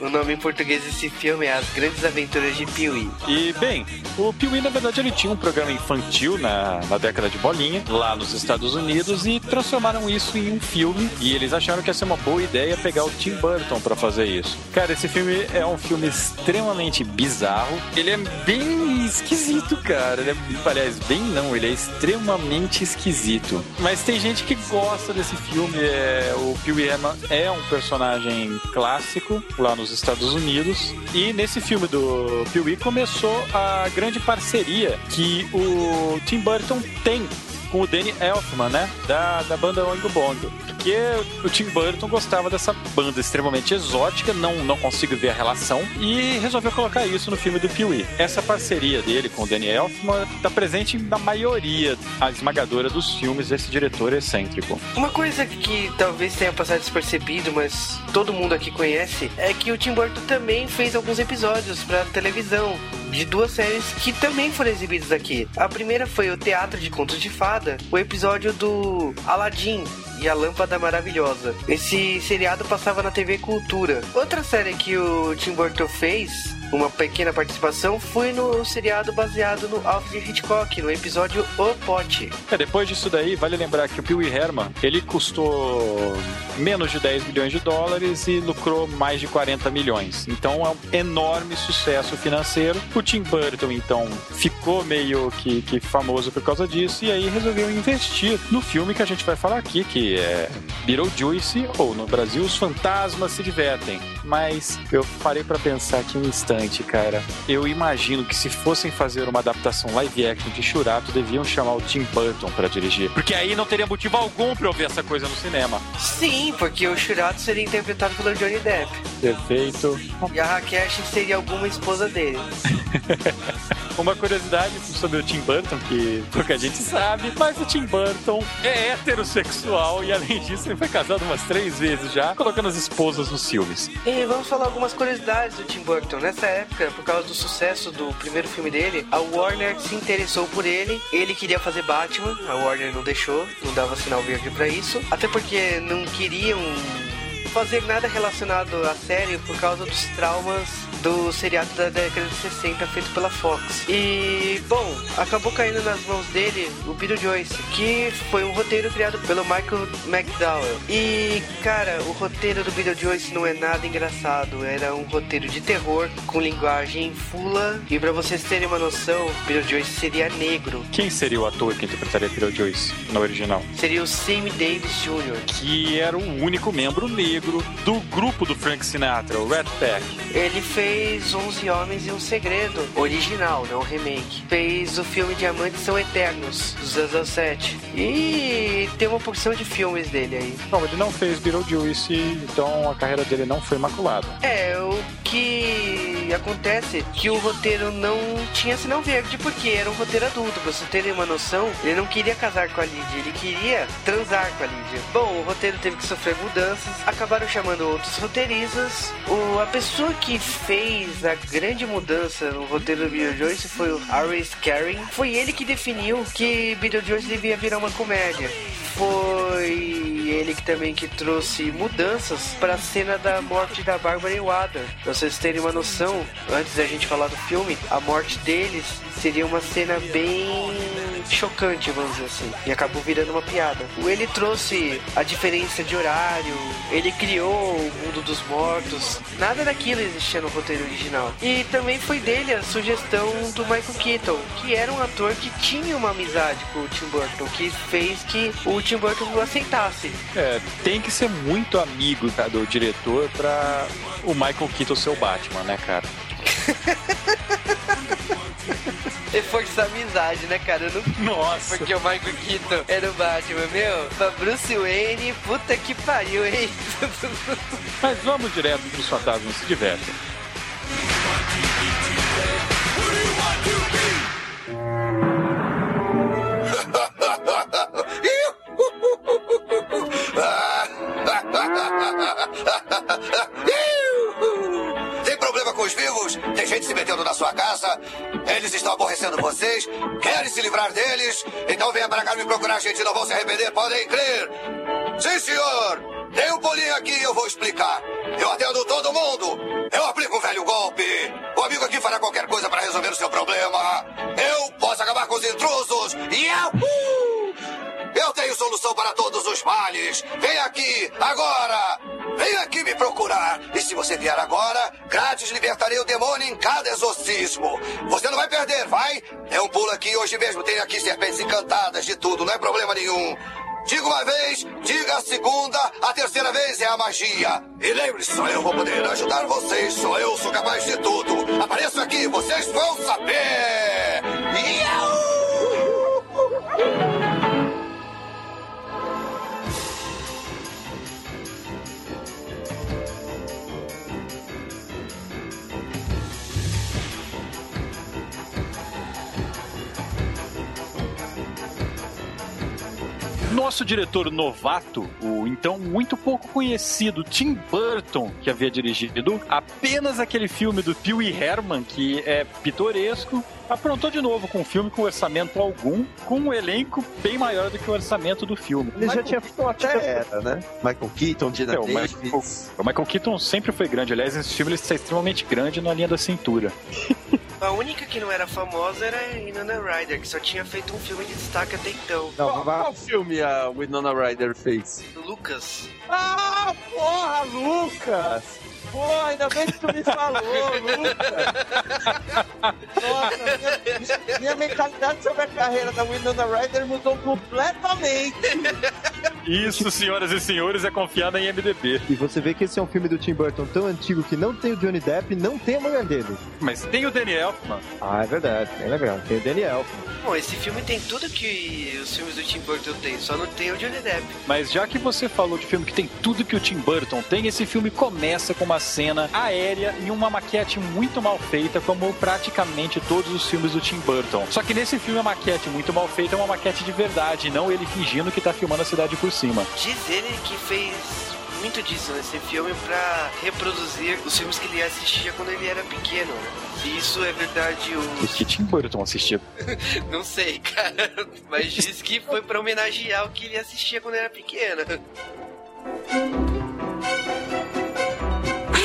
o nome em português desse filme é As Grandes Aventuras de Pee-wee. E, bem, o Pee-wee, na verdade, ele tinha um programa infantil na, na década de bolinha, lá nos Estados Unidos, e transformaram isso em um filme, e eles acharam que ia ser uma boa ideia pegar o Tim Burton para fazer isso. Cara, esse filme é um filme extremamente bizarro, ele é bem esquisito, cara, ele é, aliás, bem não, ele é extremamente esquisito. Mas tem gente que gosta desse filme, é, o Pee-wee Herman é um personagem clássico lá nos Estados Unidos, e nesse filme do Pee-wee começou a grande parceria que o Tim Burton tem com o Danny Elfman, né? Da, da banda Oingo Boingo. Porque o Tim Burton gostava dessa banda extremamente exótica, não, não consigo ver a relação, e resolveu colocar isso no filme do Pee-wee. Essa parceria dele com o Danny Elfman está presente na maioria, a esmagadora dos filmes desse diretor excêntrico. Uma coisa que talvez tenha passado despercebido, mas todo mundo aqui conhece, é que o Tim Burton também fez alguns episódios para televisão de duas séries que também foram exibidas aqui. A primeira foi o Teatro de Contos de Fada, o episódio do Aladdin, e a Lâmpada Maravilhosa. Esse seriado passava na TV Cultura. Outra série que o Tim Burton fez uma pequena participação foi no seriado baseado no Alfred Hitchcock, no episódio O Pote. É, depois disso daí, vale lembrar que o Pee Wee Herman, ele custou menos de 10 milhões de dólares e lucrou mais de 40 milhões. Então é um enorme sucesso financeiro. O Tim Burton, então, ficou meio que, que famoso por causa disso e aí resolveu investir no filme que a gente vai falar aqui, que é Beetlejuice, ou no Brasil, Os Fantasmas Se Divertem. Mas eu parei para pensar aqui um instante, cara. Eu imagino que se fossem fazer uma adaptação live action de Churato, deviam chamar o Tim Burton para dirigir. Porque aí não teria motivo algum pra eu ver essa coisa no cinema. Sim, porque o Shurato seria interpretado pelo Johnny Depp. Perfeito. E a Rakesh seria alguma esposa dele. Uma curiosidade sobre o Tim Burton, que pouca gente sabe, mas o Tim Burton é heterossexual e além disso ele foi casado umas três vezes já, colocando as esposas nos filmes. E vamos falar algumas curiosidades do Tim Burton. Nessa época, por causa do sucesso do primeiro filme dele, a Warner se interessou por ele. Ele queria fazer Batman, a Warner não deixou, não dava sinal verde para isso, até porque não queriam fazer nada relacionado à série por causa dos traumas do seriado da década de 60 feito pela Fox. E, bom, acabou caindo nas mãos dele o Beetlejuice, que foi um roteiro criado pelo Michael McDowell. E, cara, o roteiro do Beetlejuice não é nada engraçado, era um roteiro de terror com linguagem fula. E para vocês terem uma noção, Beetlejuice seria negro. Quem seria o ator que interpretaria Beetlejuice no original? Seria o Sammy Davis Jr. Que era o único membro negro do grupo do Frank Sinatra, o Red Pack. Ele fez 11 Homens e um Segredo, original, não remake. Fez o filme Diamantes São Eternos, do 007. E tem uma porção de filmes dele aí. Não, ele não fez Beetlejuice, então a carreira dele não foi imaculada. É, o que E acontece que o roteiro não tinha sinal verde, porque era um roteiro adulto. Pra você terem uma noção, ele não queria casar com a Lídia, ele queria transar com a Lídia. Bom, o roteiro teve que sofrer mudanças, acabaram chamando outros roteiristas. O, a pessoa que fez a grande mudança no roteiro do Beetlejuice foi o Harry Scaring. Foi ele que definiu que Beetlejuice devia virar uma comédia. Foi ele que também que trouxe mudanças para a cena da morte da Bárbara e o Adam. Pra vocês terem uma noção, antes da gente falar do filme, a morte deles seria uma cena bem chocante, vamos dizer assim. E acabou virando uma piada. Ele trouxe a diferença de horário, ele criou o mundo dos mortos. Nada daquilo existia no roteiro original. E também foi dele a sugestão do Michael Keaton, que era um ator que tinha uma amizade com o Tim Burton, que fez que o Tim Burton aceitasse. É, tem que ser muito amigo tá, do diretor pra o Michael Keaton ser o Batman, né, cara? Reforçar amizade, né, cara? Eu não... Nossa. Porque o Michael Keaton era o Batman, meu. Pra Bruce Wayne, puta que pariu, hein? Mas vamos direto pros fantasmas se divertem. Tem problema com os vivos? Tem gente se metendo na sua casa? Eles estão aborrecendo vocês? Querem se livrar deles? Então venha para cá me procurar, gente. Não vão se arrepender, podem crer. Sim, senhor. Tem um pulinho aqui e eu vou explicar. Eu atendo todo mundo. Eu aplico um velho golpe. O amigo aqui fará qualquer coisa para resolver o seu problema. Eu posso acabar com os intrusos. E. Eu tenho solução para todos os males. Vem aqui, agora. Vem aqui me procurar. E se você vier agora, grátis libertarei o demônio em cada exorcismo. Você não vai perder, vai? É um pulo aqui hoje mesmo. Tem aqui serpentes encantadas de tudo, não é problema nenhum. Diga uma vez, diga a segunda, a terceira vez é a magia. E lembre-se, só eu vou poder ajudar vocês, só eu sou capaz de tudo. Apareço aqui, vocês vão saber. Iau! Nosso diretor novato, o então muito pouco conhecido Tim Burton, que havia dirigido apenas aquele filme do Pee Herman, que é pitoresco, aprontou de novo com um filme com orçamento algum, com um elenco bem maior do que o orçamento do filme. Ele já tinha feito Até era, né? Michael Keaton, Dina É, o, Davis. Michael, o Michael Keaton sempre foi grande. Aliás, esse filme ele está extremamente grande na linha da cintura. A única que não era famosa era a Winona Ryder, que só tinha feito um filme de destaque até então. Não, Qual, qual filme a Winona Ryder fez? Lucas. Ah, porra, Lucas! Pô, ainda bem que tu me falou, Lucas! Nossa, minha, minha mentalidade sobre a carreira da Winona Ryder mudou completamente. Isso, senhoras e senhores, é confiar na IMDB. E você vê que esse é um filme do Tim Burton tão antigo que não tem o Johnny Depp, não tem a mulher dele. Mas tem o Danny Elfman. Ah, é verdade, é legal. Tem o Daniel. Bom, esse filme tem tudo que os filmes do Tim Burton têm, só não tem o Johnny Depp. Mas já que você falou de filme que tem tudo que o Tim Burton tem, esse filme começa com uma cena aérea e uma maquete muito mal feita, como praticamente todos os filmes do Tim Burton. Só que nesse filme a maquete muito mal feita é uma maquete de verdade, não ele fingindo que tá filmando a cidade por cima. Diz ele que fez muito disso nesse filme pra reproduzir os filmes que ele assistia quando ele era pequeno. né? Se isso é verdade, O que Tim Burton assistia. não sei, cara. Mas diz que foi pra homenagear o que ele assistia quando era pequeno.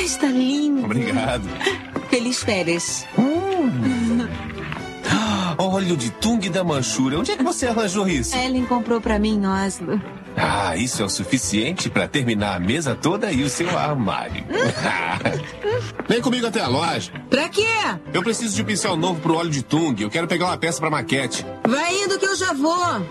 Ah, está lindo. Obrigado. Feliz férias. Óleo de tung da Manchura. Onde é que você arranjou isso? Ellen comprou pra mim em Oslo. Ah, isso é o suficiente pra terminar a mesa toda e o seu armário. Vem comigo até a loja. Pra quê? Eu preciso de um pincel novo pro óleo de tung. Eu quero pegar uma peça pra maquete. Vai indo que eu já vou.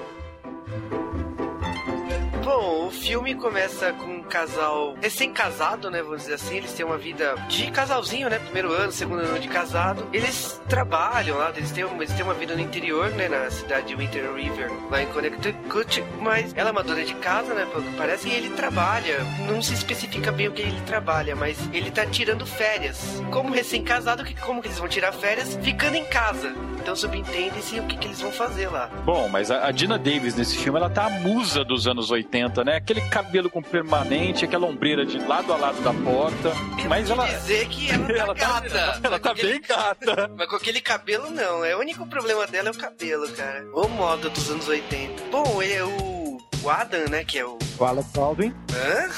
Bom, o filme começa com casal recém-casado, né? Vamos dizer assim. Eles têm uma vida de casalzinho, né? Primeiro ano, segundo ano de casado. Eles trabalham lá, eles têm, eles têm uma vida no interior, né? Na cidade de Winter River, lá em Connecticut. Mas ela é uma dona de casa, né? Pelo que parece. E ele trabalha. Não se especifica bem o que ele trabalha, mas ele tá tirando férias. Como recém-casado, como que eles vão tirar férias? Ficando em casa. Então subentende-se o que, que eles vão fazer lá. Bom, mas a, a Dina Davis nesse filme, ela tá a musa dos anos 80, né? Aquele cabelo com permanente, aquela ombreira de lado a lado da porta. Mas Eu vou ela. dizer que ela tá Ela tá, gata. ela Mas tá aquele- bem gata. Mas com aquele cabelo, não. É, o único problema dela é o cabelo, cara. O moda dos anos 80. Bom, ele é o, o Adam, né? Que é o. O Alec Baldwin. Hã?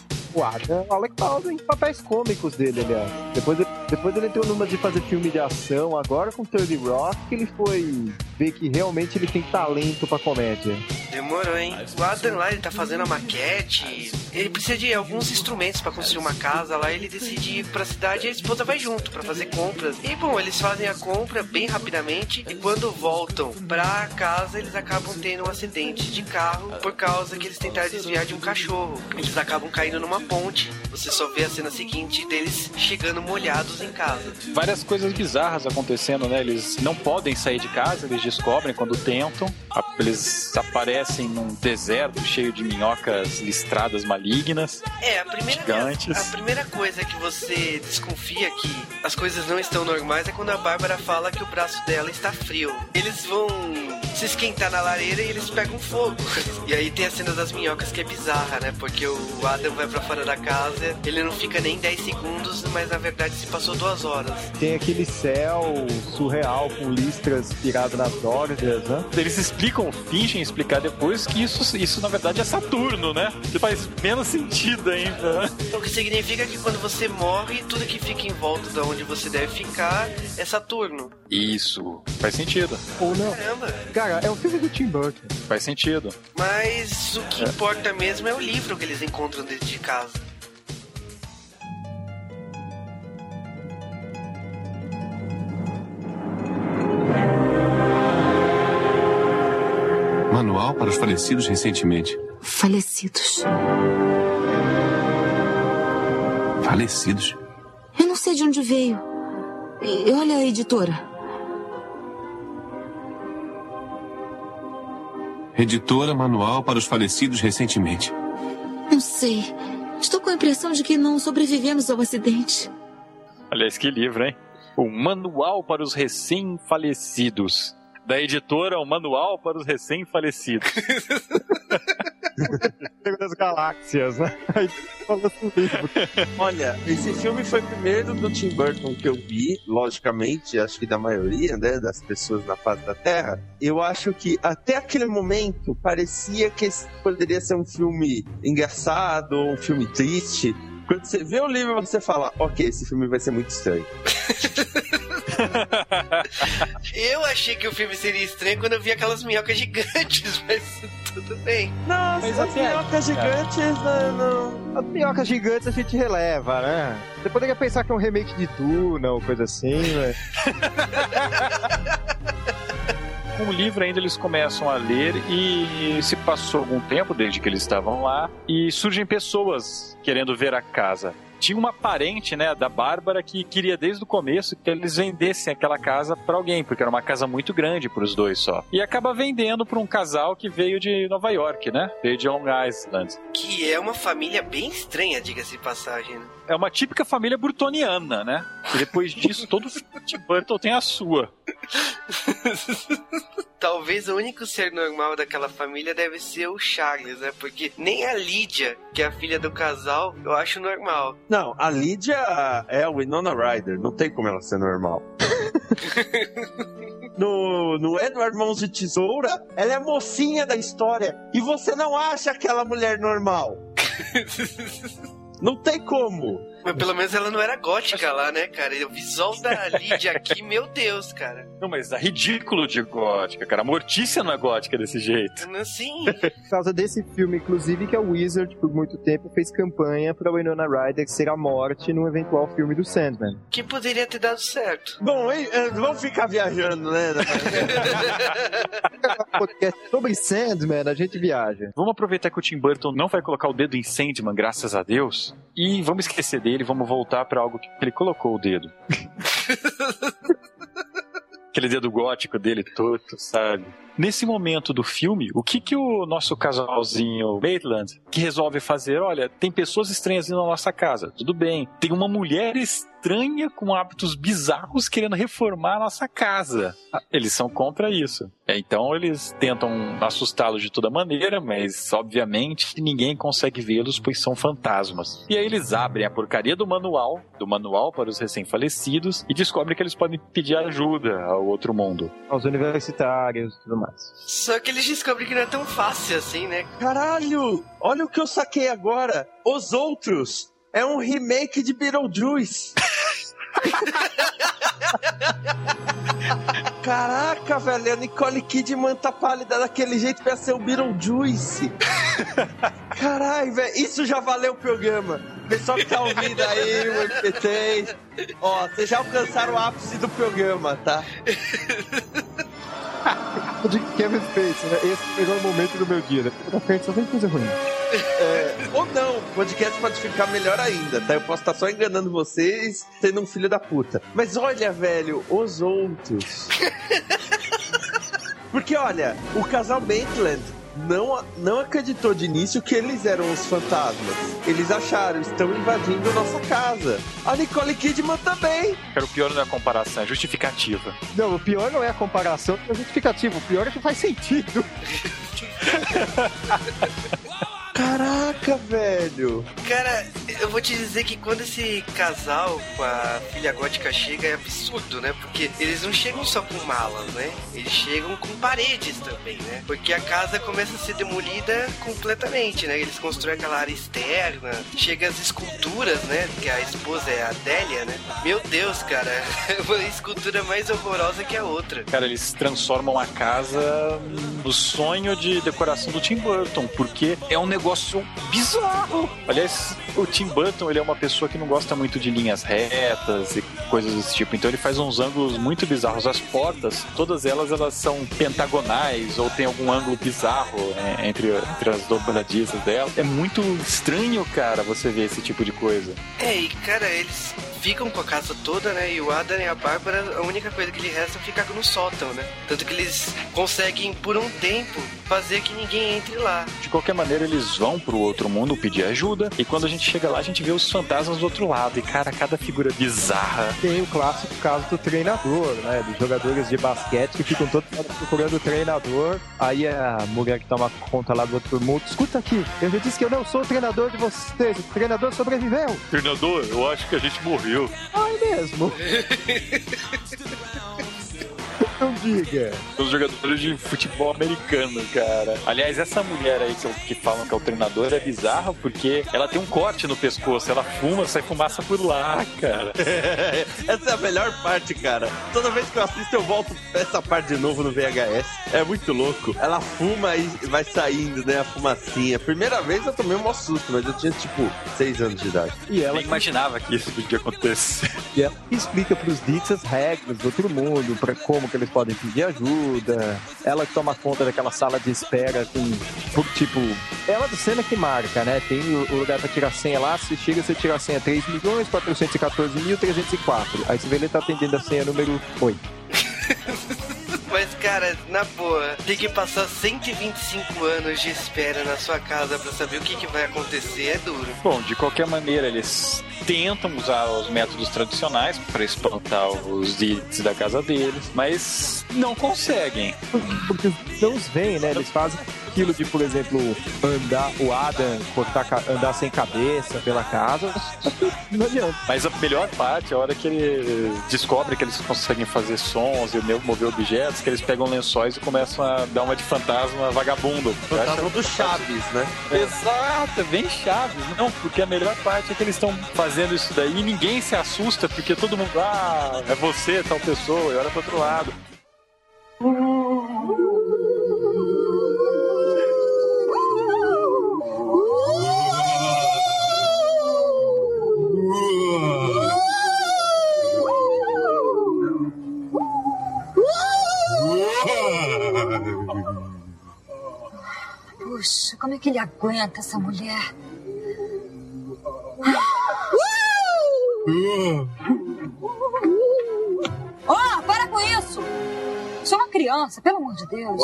Adam, o Alec Baldwin, papéis cômicos dele, aliás. Depois, depois ele entrou numa de fazer filme de ação, agora com 30 Rock, que ele foi ver que realmente ele tem talento pra comédia. Demorou, hein? O Adam lá, ele tá fazendo a maquete. Ele precisa de alguns instrumentos pra construir uma casa lá. Ele decide ir pra cidade e a esposa vai junto pra fazer compras. E bom, eles fazem a compra bem rapidamente. E quando voltam pra casa, eles acabam tendo um acidente de carro por causa que eles tentaram desviar de um cachorro. Eles acabam caindo numa ponte. Você só vê a cena seguinte deles chegando molhados em casa. Várias coisas bizarras acontecendo, né? Eles não podem sair de casa, eles descobrem quando tentam. Eles aparecem num deserto cheio de minhocas listradas malignas. É, a primeira, Gigantes. a primeira coisa que você desconfia que as coisas não estão normais é quando a Bárbara fala que o braço dela está frio. Eles vão se esquentar na lareira e eles pegam fogo. E aí tem a cena das minhocas que é bizarra, né? Porque o Adam vai pra fora da casa, ele não fica nem 10 segundos, mas na verdade se passou duas horas. Tem aquele céu surreal com listras tiradas nas órgãs, né? Eles explicam, fingem explicar depois que isso, isso na verdade é Saturno, né? Que faz menos sentido ainda. né? O que significa que quando você morre, tudo que fica em volta de onde você deve ficar é Saturno. Isso, faz sentido, Ou não. Caramba! Cara, é um filme do Tim Burton. faz sentido. Mas o que importa mesmo é o livro que eles encontram dentro Manual para os falecidos recentemente. Falecidos. Falecidos? Eu não sei de onde veio. E olha a editora. Editora Manual para os falecidos recentemente. Não sei. Estou com a impressão de que não sobrevivemos ao acidente. Aliás, que livro, hein? O Manual para os Recém-Falecidos. Da editora, o Manual para os Recém-Falecidos. Das galáxias, né? Aí sobre livro. Olha, esse filme foi o primeiro do Tim Burton que eu vi, logicamente, acho que da maioria, né, das pessoas na face da Terra. Eu acho que até aquele momento parecia que esse poderia ser um filme engraçado um filme triste. Quando você vê o livro, você fala, ok, esse filme vai ser muito estranho. Eu achei que o filme seria estranho quando eu vi aquelas minhocas gigantes, mas tudo bem. Nossa, Mas as minhocas gigantes, não, não. As minhocas gigantes a gente releva, né? Você poderia pensar que é um remake de Duna ou coisa assim, né? Com o livro ainda eles começam a ler e se passou algum tempo desde que eles estavam lá e surgem pessoas querendo ver a casa. Tinha uma parente, né, da Bárbara que queria desde o começo que eles vendessem aquela casa para alguém, porque era uma casa muito grande para os dois só. E acaba vendendo para um casal que veio de Nova York, né? Veio de Long Island. Que é uma família bem estranha, diga-se de passagem. né? É uma típica família burtoniana, né? E depois disso, todo Tim Burton tem a sua. Talvez o único ser normal daquela família deve ser o Charles, né? Porque nem a Lídia, que é a filha do casal, eu acho normal. Não, a Lídia é a Winona Ryder, não tem como ela ser normal. No, no Edward Mãos de Tesoura, ela é a mocinha da história. E você não acha aquela mulher normal. Não tem como. Mas pelo menos ela não era gótica lá, né, cara? E o visual da Lídia aqui, meu Deus, cara. Não, mas é ridículo de gótica, cara. A Mortícia não é gótica desse jeito. Assim. Por causa desse filme, inclusive, que a Wizard, por muito tempo, fez campanha pra Winona Ryder ser a morte num eventual filme do Sandman. Que poderia ter dado certo. Bom, hein, eh, vamos ficar viajando, né? Podcast sobre Sandman, a gente viaja. Vamos aproveitar que o Tim Burton não vai colocar o dedo em Sandman, graças a Deus, e vamos esquecer dele, vamos voltar pra algo que ele colocou o dedo. Aquele dedo gótico dele torto, sabe? Nesse momento do filme, o que que o nosso casalzinho Maitland que resolve fazer? Olha, tem pessoas estranhas na nossa casa, tudo bem. Tem uma mulher estranha com hábitos bizarros querendo reformar a nossa casa. Ah, Eles são contra isso. É, Então eles tentam assustá-los de toda maneira, mas obviamente ninguém consegue vê-los, pois são fantasmas. E aí eles abrem a porcaria do manual, do manual para os recém-falecidos, e descobrem que eles podem pedir ajuda ao outro mundo. Aos universitários e tudo mais. Só que eles descobrem que não é tão fácil assim, né? Caralho! Olha o que eu saquei agora. Os Outros é um remake de Beetlejuice. Caraca, velho, a Nicole Kidman tá pálida daquele jeito pra ser o Beetlejuice. Caralho, velho, isso já valeu o programa. Pessoal que tá ouvindo aí, o MP3, ó, vocês já alcançaram o ápice do programa, tá? De Kevin Spacey, né? Esse é o melhor momento do meu dia, né? Da frente só vem coisa ruim. É, ou não, o podcast pode ficar melhor ainda, tá? Eu posso estar só enganando vocês, sendo um filho da puta. Mas olha, velho, os outros. Porque olha, o casal Maitland não, não acreditou de início que eles eram os fantasmas. Eles acharam, estão invadindo nossa casa. A Nicole Kidman também. Cara, o pior não é a comparação, é justificativa. Não, o pior não é a comparação, é justificativa. O pior é que faz sentido. Caraca, velho. Cara, eu vou te dizer que quando esse casal com a filha gótica chega é absurdo, né? Porque eles não chegam só com malas, né? Eles chegam com paredes também, né? Porque a casa começa a ser demolida completamente, né? Eles constroem aquela área externa, chega as esculturas, né? Que a esposa é a Adélia, né? Meu Deus, cara, é uma escultura mais horrorosa que a outra. Cara, eles transformam a casa no sonho de decoração do Tim Burton, porque é um negócio bizarro. Aliás, o Tim Burton, ele é uma pessoa que não gosta muito de linhas retas e coisas desse tipo, então ele faz uns ângulos muito bizarros. As portas, todas elas, elas são pentagonais ou tem algum ângulo bizarro é, entre, entre as dobradiças dela. É muito estranho, cara, você ver esse tipo de coisa. É, e cara, eles ficam com a casa toda, né? E o Adam e a Bárbara, a única coisa que lhe resta é ficar no sótão, né? Tanto que eles conseguem, por um tempo, fazer que ninguém entre lá. De qualquer maneira, eles vão pro outro mundo pedir ajuda, e quando a gente chega lá, a gente vê os fantasmas do outro lado. E, cara, cada figura bizarra. Tem o clássico caso do treinador, né? Dos jogadores de basquete que ficam todos procurando o treinador. Aí a mulher que toma conta lá do outro mundo, escuta aqui, eu já disse que eu não sou o treinador de vocês, o treinador sobreviveu. Treinador, eu acho que a gente morreu. Ai mesmo. Diga. Os jogadores de futebol americano, cara. Aliás, essa mulher aí que, que falam que é o treinador é bizarra porque ela tem um corte no pescoço, ela fuma, sai fumaça por lá, cara. Essa é a melhor parte, cara. Toda vez que eu assisto, eu volto pra essa parte de novo no VHS. É muito louco. Ela fuma e vai saindo, né? A fumacinha. Primeira vez eu tomei um maior susto, mas eu tinha tipo 6 anos de idade. E Ela ela, imaginava que isso podia acontecer. e ela explica pros Dicks as regras do outro mundo, pra como que eles podem pedir ajuda. Ela que toma conta daquela sala de espera com, por, tipo, ela do cena que marca, né? Tem o, o lugar pra tirar senha lá, se chega, você tira a senha 3 milhões 414 mil 304. Aí você vê ele tá atendendo a senha número 8. Mas, cara, na boa, tem que passar 125 anos de espera na sua casa pra saber o que, que vai acontecer é duro. Bom, de qualquer maneira, eles tentam usar os métodos tradicionais para espantar os dits da casa deles, mas não conseguem. Porque não os veem, né? Eles fazem aquilo de, por exemplo, andar o Adam, cortar, andar sem cabeça pela casa. Não adianta. Mas a melhor parte é a hora que ele descobre que eles conseguem fazer sons e mover objetos, que eles pegam lençóis e começam a dar uma de fantasma vagabundo. Fantasma do Chaves, né? Exato, é bem chaves. Não, porque a melhor parte é que eles estão fazendo isso daí e ninguém se assusta porque todo mundo, ah, é você, tal pessoa, e olha pro outro lado. Puxa, como é que ele aguenta essa mulher? Oh, para com isso! Sou uma criança, pelo amor de Deus.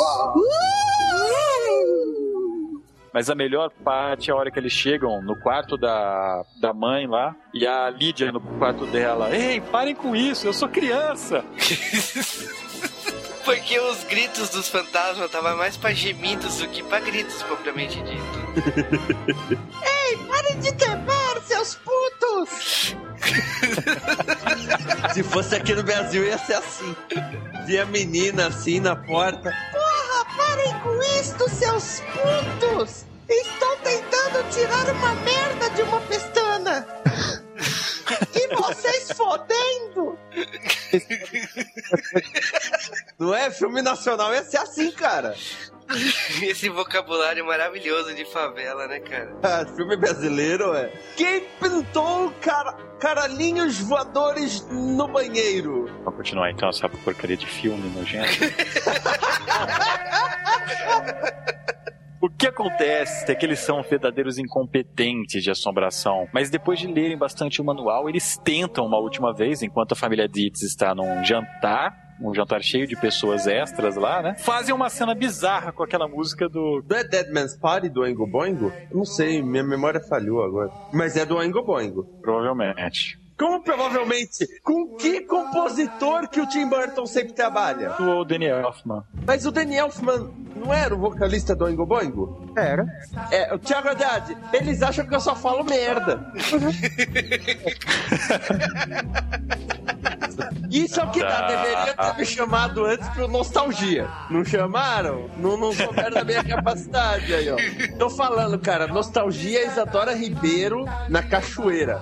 Mas a melhor parte é a hora que eles chegam no quarto da, da mãe lá e a Lídia no quarto dela. Ei, parem com isso, eu sou criança. Porque os gritos dos fantasmas estavam mais pra gemidos do que pra gritos propriamente dito. Ei, parem de temer, seus putos! Se fosse aqui no Brasil, ia ser assim. Vi a menina assim na porta. Porra, parem com isto, seus putos! Estou tentando tirar uma merda de uma pestana! E vocês fodendo! Não é? Filme nacional ia ser assim, cara. Esse vocabulário maravilhoso de favela, né, cara? Ah, filme brasileiro é. Quem pintou cara, caralhinhos voadores no banheiro? Vamos continuar então essa porcaria de filme nojento. O que acontece é que eles são verdadeiros incompetentes de assombração, mas depois de lerem bastante o manual, eles tentam uma última vez, enquanto a família Dietz está num jantar, um jantar cheio de pessoas extras lá, né? Fazem uma cena bizarra com aquela música do. Não é Dead Man's Party do Oingo Boingo? Não sei, minha memória falhou agora. Mas é do Oingo Boingo. Provavelmente. Como provavelmente? Com que compositor que o Tim Burton sempre trabalha? Do Danny Elfman. Mas o Danny Elfman não era o vocalista do Oingo Boingo? Era. É, o Thiago Haddad, eles acham que eu só falo merda. Isso é o que dá, deveria ter me chamado antes pro Nostalgia. Não chamaram? Não, não souberam da minha capacidade aí, ó. Tô falando, cara, Nostalgia Isadora Ribeiro na Cachoeira.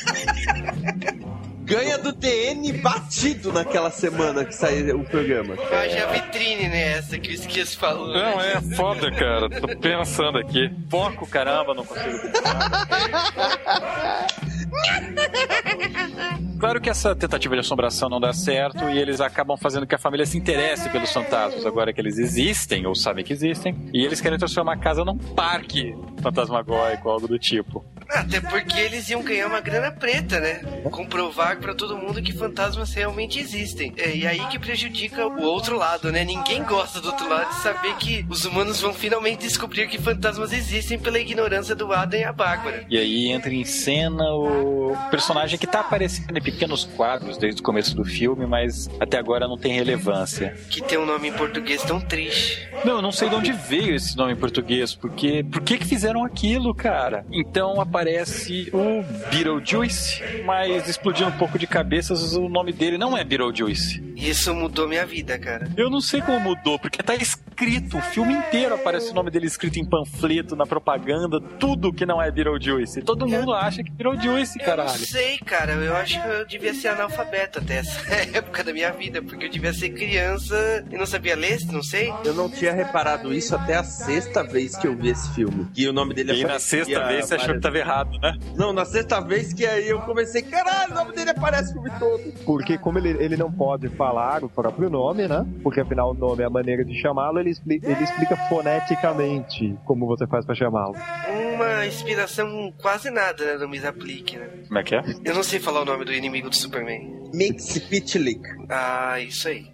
Ganha do DN batido naquela semana que saiu o programa. Haja vitrine nessa que o Esquias falou. Não, é foda, cara. Tô pensando aqui. Foco, caramba, não consigo pensar. Claro que essa tentativa de assombração não dá certo e eles acabam fazendo que a família se interesse pelos fantasmas agora que eles existem ou sabem que existem. E eles querem transformar a casa num parque fantasmagórico, algo do tipo. Até porque eles iam ganhar uma grana preta, né? Comprovar pra todo mundo que fantasmas realmente existem. É, e aí que prejudica o outro lado, né? Ninguém gosta do outro lado de saber que os humanos vão finalmente descobrir que fantasmas existem pela ignorância do Adam e a Bárbara. E aí entra em cena o personagem que tá aparecendo em pequenos quadros desde o começo do filme, mas até agora não tem relevância. Que tem um nome em português tão triste. Não, eu não sei de onde veio esse nome em português, porque por que que fizeram aquilo, cara? Então aparece o Beetlejuice, mas explodindo pouco de cabeças, o nome dele não é Beetlejuice. Isso mudou minha vida, cara. Eu não sei como mudou, porque tá escrito, o filme inteiro aparece o nome dele escrito em panfleto, na propaganda, tudo que não é Beetlejuice. Todo mundo acha que é Beetlejuice, Eu não caralho. sei, cara. Eu acho que eu devia ser analfabeto até essa época da minha vida, porque eu devia ser criança e não sabia ler, não sei. Eu não tinha reparado isso até a sexta vez que eu vi esse filme. E o nome dele E aí na sexta vez você achou que tava errado, né? Não, na sexta vez que aí eu comecei, caralho, o nome dele aparece o filme todo. Porque como ele, ele não pode falar o próprio nome, né? Porque afinal o nome é a maneira de chamá-lo, ele, expli- ele explica foneticamente como você faz pra chamá-lo. Uma inspiração quase nada, né? Não me aplique, né? Como é que é? Eu não sei falar o nome do inimigo do Superman. Mix Pitlick. Ah, isso aí.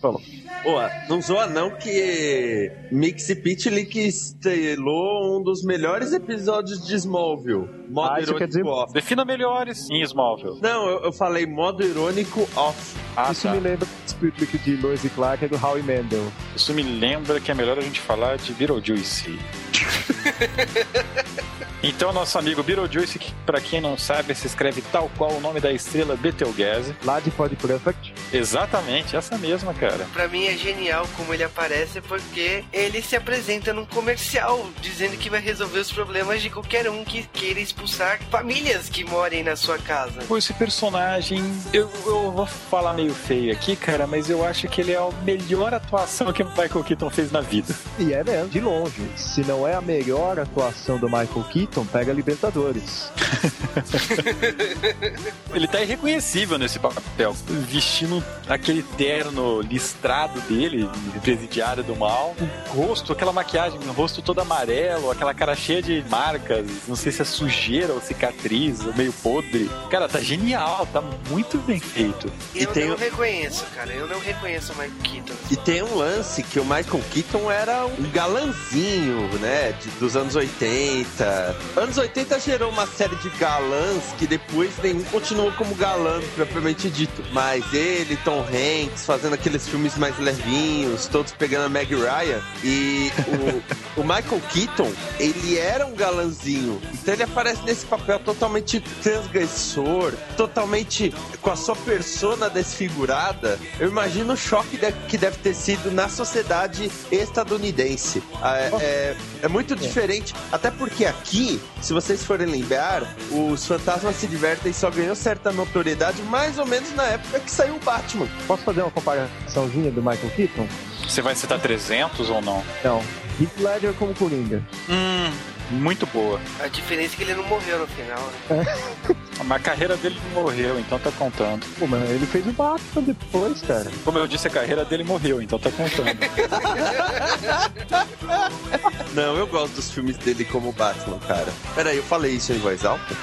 Falou. Pô, não zoa não que Mix Pitlick estrelou um dos melhores episódios de Smallville. Modo Ah, isso quer dizer- irônico off. Defina melhores em Smallville. Não, eu, eu falei modo irônico off. Ah, Isso tá. me lembra do Spirit de Lois e Clark e do Howie Mandel. Isso me lembra que é melhor a gente falar de Beetlejuice. Então, nosso amigo Beetlejuice, que pra quem não sabe, se escreve tal qual o nome da estrela Betelgeuse. Lá de Pod Perfect. Exatamente, essa mesma, cara. Pra mim é genial como ele aparece porque ele se apresenta num comercial dizendo que vai resolver os problemas de qualquer um que queira expulsar famílias que morem na sua casa. Pô, esse personagem, eu, eu vou falar meio feio aqui, cara, mas eu acho que ele é a melhor atuação que o Michael Keaton fez na vida. E é mesmo, de longe. Se não é a melhor atuação do Michael Keaton, pega Libertadores. Ele tá irreconhecível nesse papel, vestindo aquele terno listrado dele, presidiário do mal, o rosto, aquela maquiagem, o rosto todo amarelo, aquela cara cheia de marcas, não sei se é sujeira ou cicatriz, ou meio podre. Cara, tá genial, tá muito bem feito. Eu tem não reconheço, cara. Eu não reconheço o Mike Keaton. E tem um lance que o Michael Keaton era um galanzinho, né? de- dos anos 80. Anos 80 gerou uma série de galãs que depois nenhum continuou como galã, propriamente dito. Mas ele, Tom Hanks, fazendo aqueles filmes mais levinhos, todos pegando a Meg Ryan. E o, o Michael Keaton, ele era um galanzinho. Então ele aparece nesse papel totalmente transgressor, totalmente com a sua persona desfigurada. Eu imagino o choque que deve ter sido na sociedade estadunidense. Ah, É, é- é muito diferente, até porque aqui, se vocês forem lembrar, os fantasmas se divertem só ganhou certa notoriedade mais ou menos na época que saiu o Batman. Posso fazer uma comparaçãozinha do Michael Keaton? Você vai citar 300 ou não? Não. Heath Ledger como Coringa. Hum, muito boa. A diferença é que ele não morreu no final. né? Mas a carreira dele morreu, então tá contando. Pô, mas ele fez o Batman depois, cara. Como eu disse, a carreira dele morreu, então tá contando. Não, eu gosto dos filmes dele como Batman, cara. Peraí, eu falei isso em voz alta?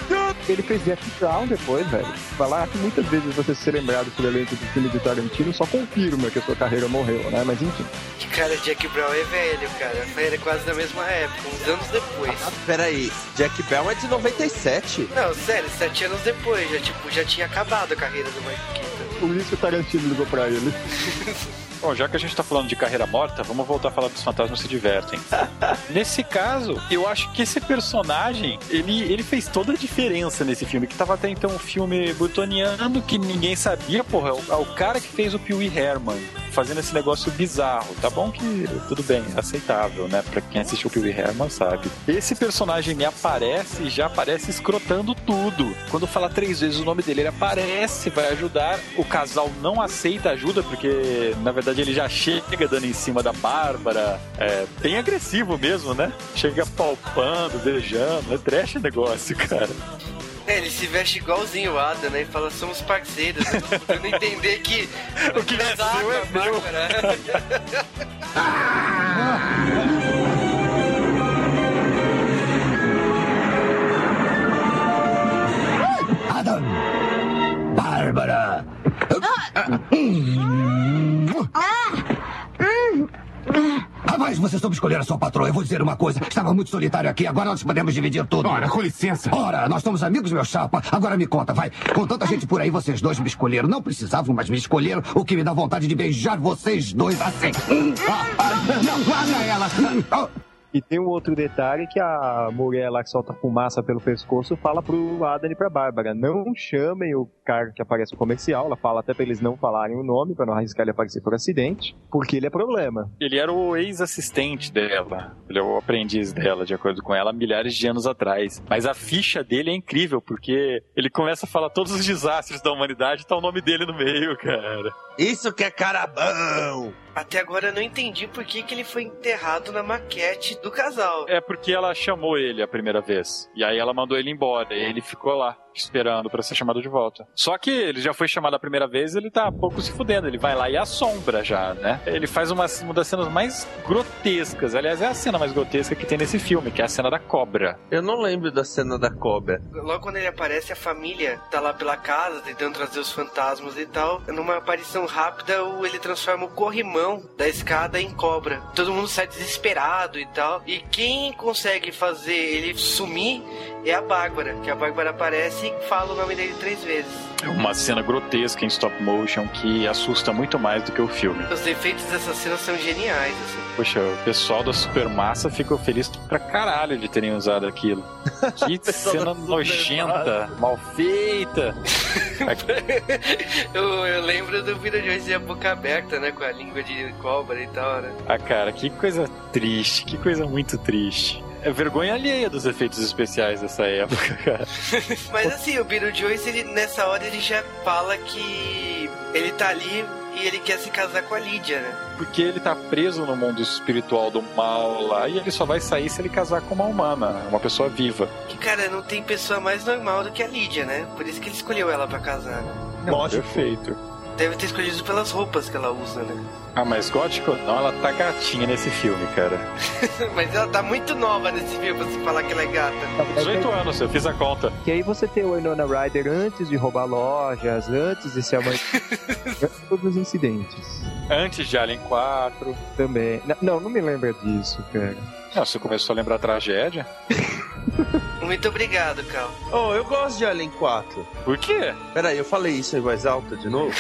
Ele fez Jack Brown depois, velho. Falar que muitas vezes você ser lembrado por elenco do filme de Tarantino só confirma que a sua carreira morreu, né? Mas enfim. Que cara, Jack Brown é velho, cara. Era quase da mesma época, uns anos depois. Peraí, Jack Bell é de 97? Não, sério, sete anos depois, já, tipo, já tinha acabado a carreira do Mike Keaton. Por isso que o Tarantino ligou pra ele. Bom, já que a gente tá falando de carreira morta, vamos voltar a falar dos fantasmas se divertem. Nesse caso, eu acho que esse personagem, ele, ele fez toda a diferença nesse filme, que tava até então um filme butoniano que ninguém sabia, porra, é o, é o cara que fez o Pee Herman, fazendo esse negócio bizarro. Tá bom que tudo bem, é aceitável, né? Pra quem assistiu o Pee Herman sabe. Esse personagem me aparece e já aparece escrotando tudo. Quando fala três vezes o nome dele, ele aparece, vai ajudar. O casal não aceita ajuda, porque na verdade ele já chega dando em cima da Bárbara. É bem agressivo mesmo, né? Chega palpando, beijando. É trash o negócio, cara. É, ele se veste igualzinho o Adam, né? E fala, somos parceiros. Né? Pra não entender que... O que é seu é meu. você soube escolher a sua patroa. Eu vou dizer uma coisa. Estava muito solitário aqui. Agora nós podemos dividir tudo. Ora, com licença. Ora, nós somos amigos, meu chapa. Agora me conta, vai. Com tanta gente por aí, vocês dois me escolheram. Não precisavam, mas me escolheram. O que me dá vontade de beijar vocês dois assim. Ah, ah, não, larga ela. Ah. E tem um outro detalhe que a mulher lá que solta fumaça pelo pescoço fala pro Adam e pra Bárbara, não chamem o cara que aparece no comercial, ela fala até pra eles não falarem o nome, pra não arriscar ele aparecer por acidente, porque ele é problema. Ele era o ex-assistente dela. Ele é o aprendiz dela, de acordo com ela, milhares de anos atrás. Mas a ficha dele é incrível, porque ele começa a falar todos os desastres da humanidade e tá o nome dele no meio, cara. Isso que é carabão! Até agora eu não entendi por que, que ele foi enterrado na maquete do casal. É porque ela chamou ele a primeira vez. E aí ela mandou ele embora. E ele ficou lá, esperando pra ser chamado de volta. Só que ele já foi chamado a primeira vez ele tá pouco se fudendo. Ele vai lá e assombra já, né? Ele faz uma, uma das cenas mais grotescas. Aliás, é a cena mais grotesca que tem nesse filme, que é a cena da cobra. Eu não lembro da cena da cobra. Logo quando ele aparece, a família tá lá pela casa, tentando trazer os fantasmas e tal. Numa aparição rápida, ele transforma o corrimão da escada em cobra. Todo mundo sai desesperado e tal. E quem consegue fazer ele sumir é a Bárbara, que a Bárbara aparece e fala o nome dele três vezes. É uma cena grotesca em stop motion que assusta muito mais do que o filme. Os efeitos dessa cena são geniais, assim. Poxa, o pessoal da Supermassa ficou feliz pra caralho de terem usado aquilo. Que cena nojenta, mal feita. eu, eu lembro do Beetlejuice de boca aberta, né? Com a língua de cobra e tal, né? Ah, cara, que coisa triste, que coisa muito triste. É vergonha alheia dos efeitos especiais dessa época, cara. Mas assim, o Beetlejuice, ele, nessa hora, ele já fala que ele tá ali e ele quer se casar com a Lídia, né? Porque ele tá preso no mundo espiritual do mal lá e ele só vai sair se ele casar com uma humana, uma pessoa viva. Que, cara, não tem pessoa mais normal do que a Lídia, né? Por isso que ele escolheu ela pra casar, né? Lógico. Perfeito. Deve ter escolhido pelas roupas que ela usa, né? Ah, mas gótico? Não, ela tá gatinha nesse filme, cara. Mas ela tá muito nova nesse filme pra se falar que ela é gata. 18 anos, eu fiz a conta. Que aí você tem o Winona Ryder antes de roubar lojas, antes de ser a mãe. todos os incidentes. Antes de Alien 4. Também. Não, não me lembra disso, cara. Não, você começou a lembrar a tragédia. Muito obrigado, Cal. Oh, eu gosto de Alien 4. Por quê? Peraí, eu falei isso em voz alta de novo?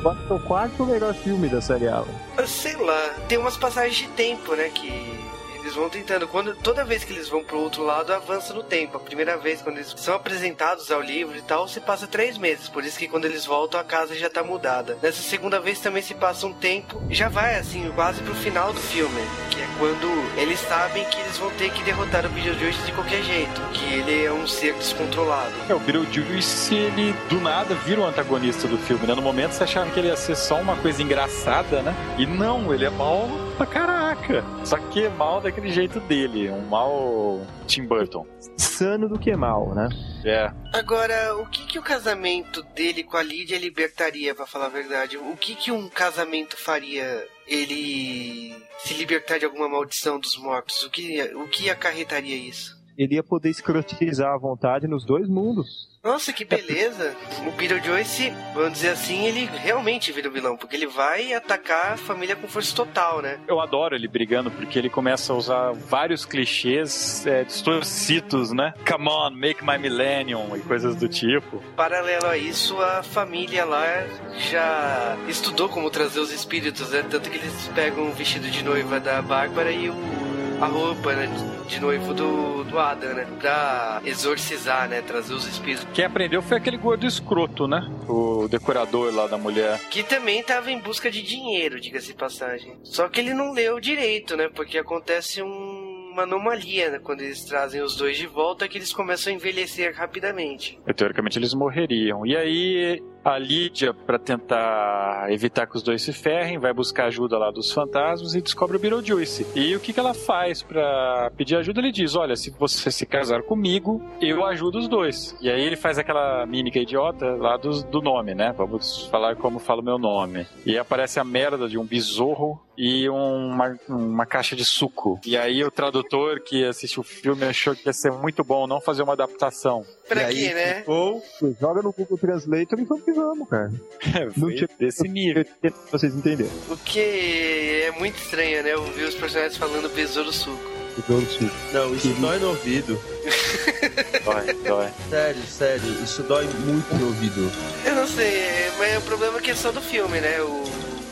Quarto, o quarto melhor filme da série Alien. Sei lá, tem umas passagens de tempo, né? Que eles vão tentando. Quando, toda vez que eles vão pro outro lado, avança no tempo. A primeira vez, quando eles são apresentados ao livro e tal, se passa três meses. Por isso que quando eles voltam, a casa já tá mudada. Nessa segunda vez também se passa um tempo já vai, assim, quase pro final do filme. Que é quando eles sabem que eles vão ter que derrotar o Beetlejuice de qualquer jeito. Que ele é um ser descontrolado. É, o Beetlejuice, ele do nada vira o antagonista do filme, né? No momento você achava que ele ia ser só uma coisa engraçada, né? E não, ele é mal pra caraca. Só que é mal daquele jeito dele, um mal Tim Burton. Sano do que mal, né? É. Agora, o que, que o casamento dele com a Lídia libertaria, pra falar a verdade? O que, que um casamento faria ele se libertar de alguma maldição dos mortos? O que, o que acarretaria isso? Ele ia poder escrotizar à vontade nos dois mundos. Nossa, que beleza! O Beetlejuice, vamos dizer assim, ele realmente vira o vilão, porque ele vai atacar a família com força total, né? Eu adoro ele brigando, porque ele começa a usar vários clichês é, distorcidos, né? Come on, make my millennium e coisas do tipo. Paralelo a isso, a família lá já estudou como trazer os espíritos, né? Tanto que eles pegam o vestido de noiva da Bárbara e o a roupa né, de noivo do, do Adam, né? Pra exorcizar, né? Trazer os espíritos. Quem aprendeu foi aquele gordo escroto, né? O decorador lá da mulher. Que também tava em busca de dinheiro, diga-se de passagem. Só que ele não leu direito, né? Porque acontece um uma anomalia né? quando eles trazem os dois de volta que eles começam a envelhecer rapidamente. Teoricamente eles morreriam. E aí a Lídia, para tentar evitar que os dois se ferrem, vai buscar ajuda lá dos fantasmas e descobre o Beetlejuice. E o que, que ela faz para pedir ajuda? Ele diz: Olha, se você se casar comigo, eu ajudo os dois. E aí ele faz aquela mímica idiota lá do, do nome, né? Vamos falar como fala o meu nome. E aí aparece a merda de um besouro e uma, uma caixa de suco. E aí o tradutor que assistiu o filme achou que ia ser muito bom não fazer uma adaptação. Pra e quê, aí né? ficou Joga no Google Translator e vamos que vamos, cara. Não Foi tinha desse nível. pra vocês entenderem. O que é muito estranho, né? Ouvir os personagens falando besouro suco. Besouro suco. Não, isso dói no ouvido. Dói, dói. Sério, sério, isso dói muito no ouvido. Eu não sei, mas o problema é que é só do filme, né? O...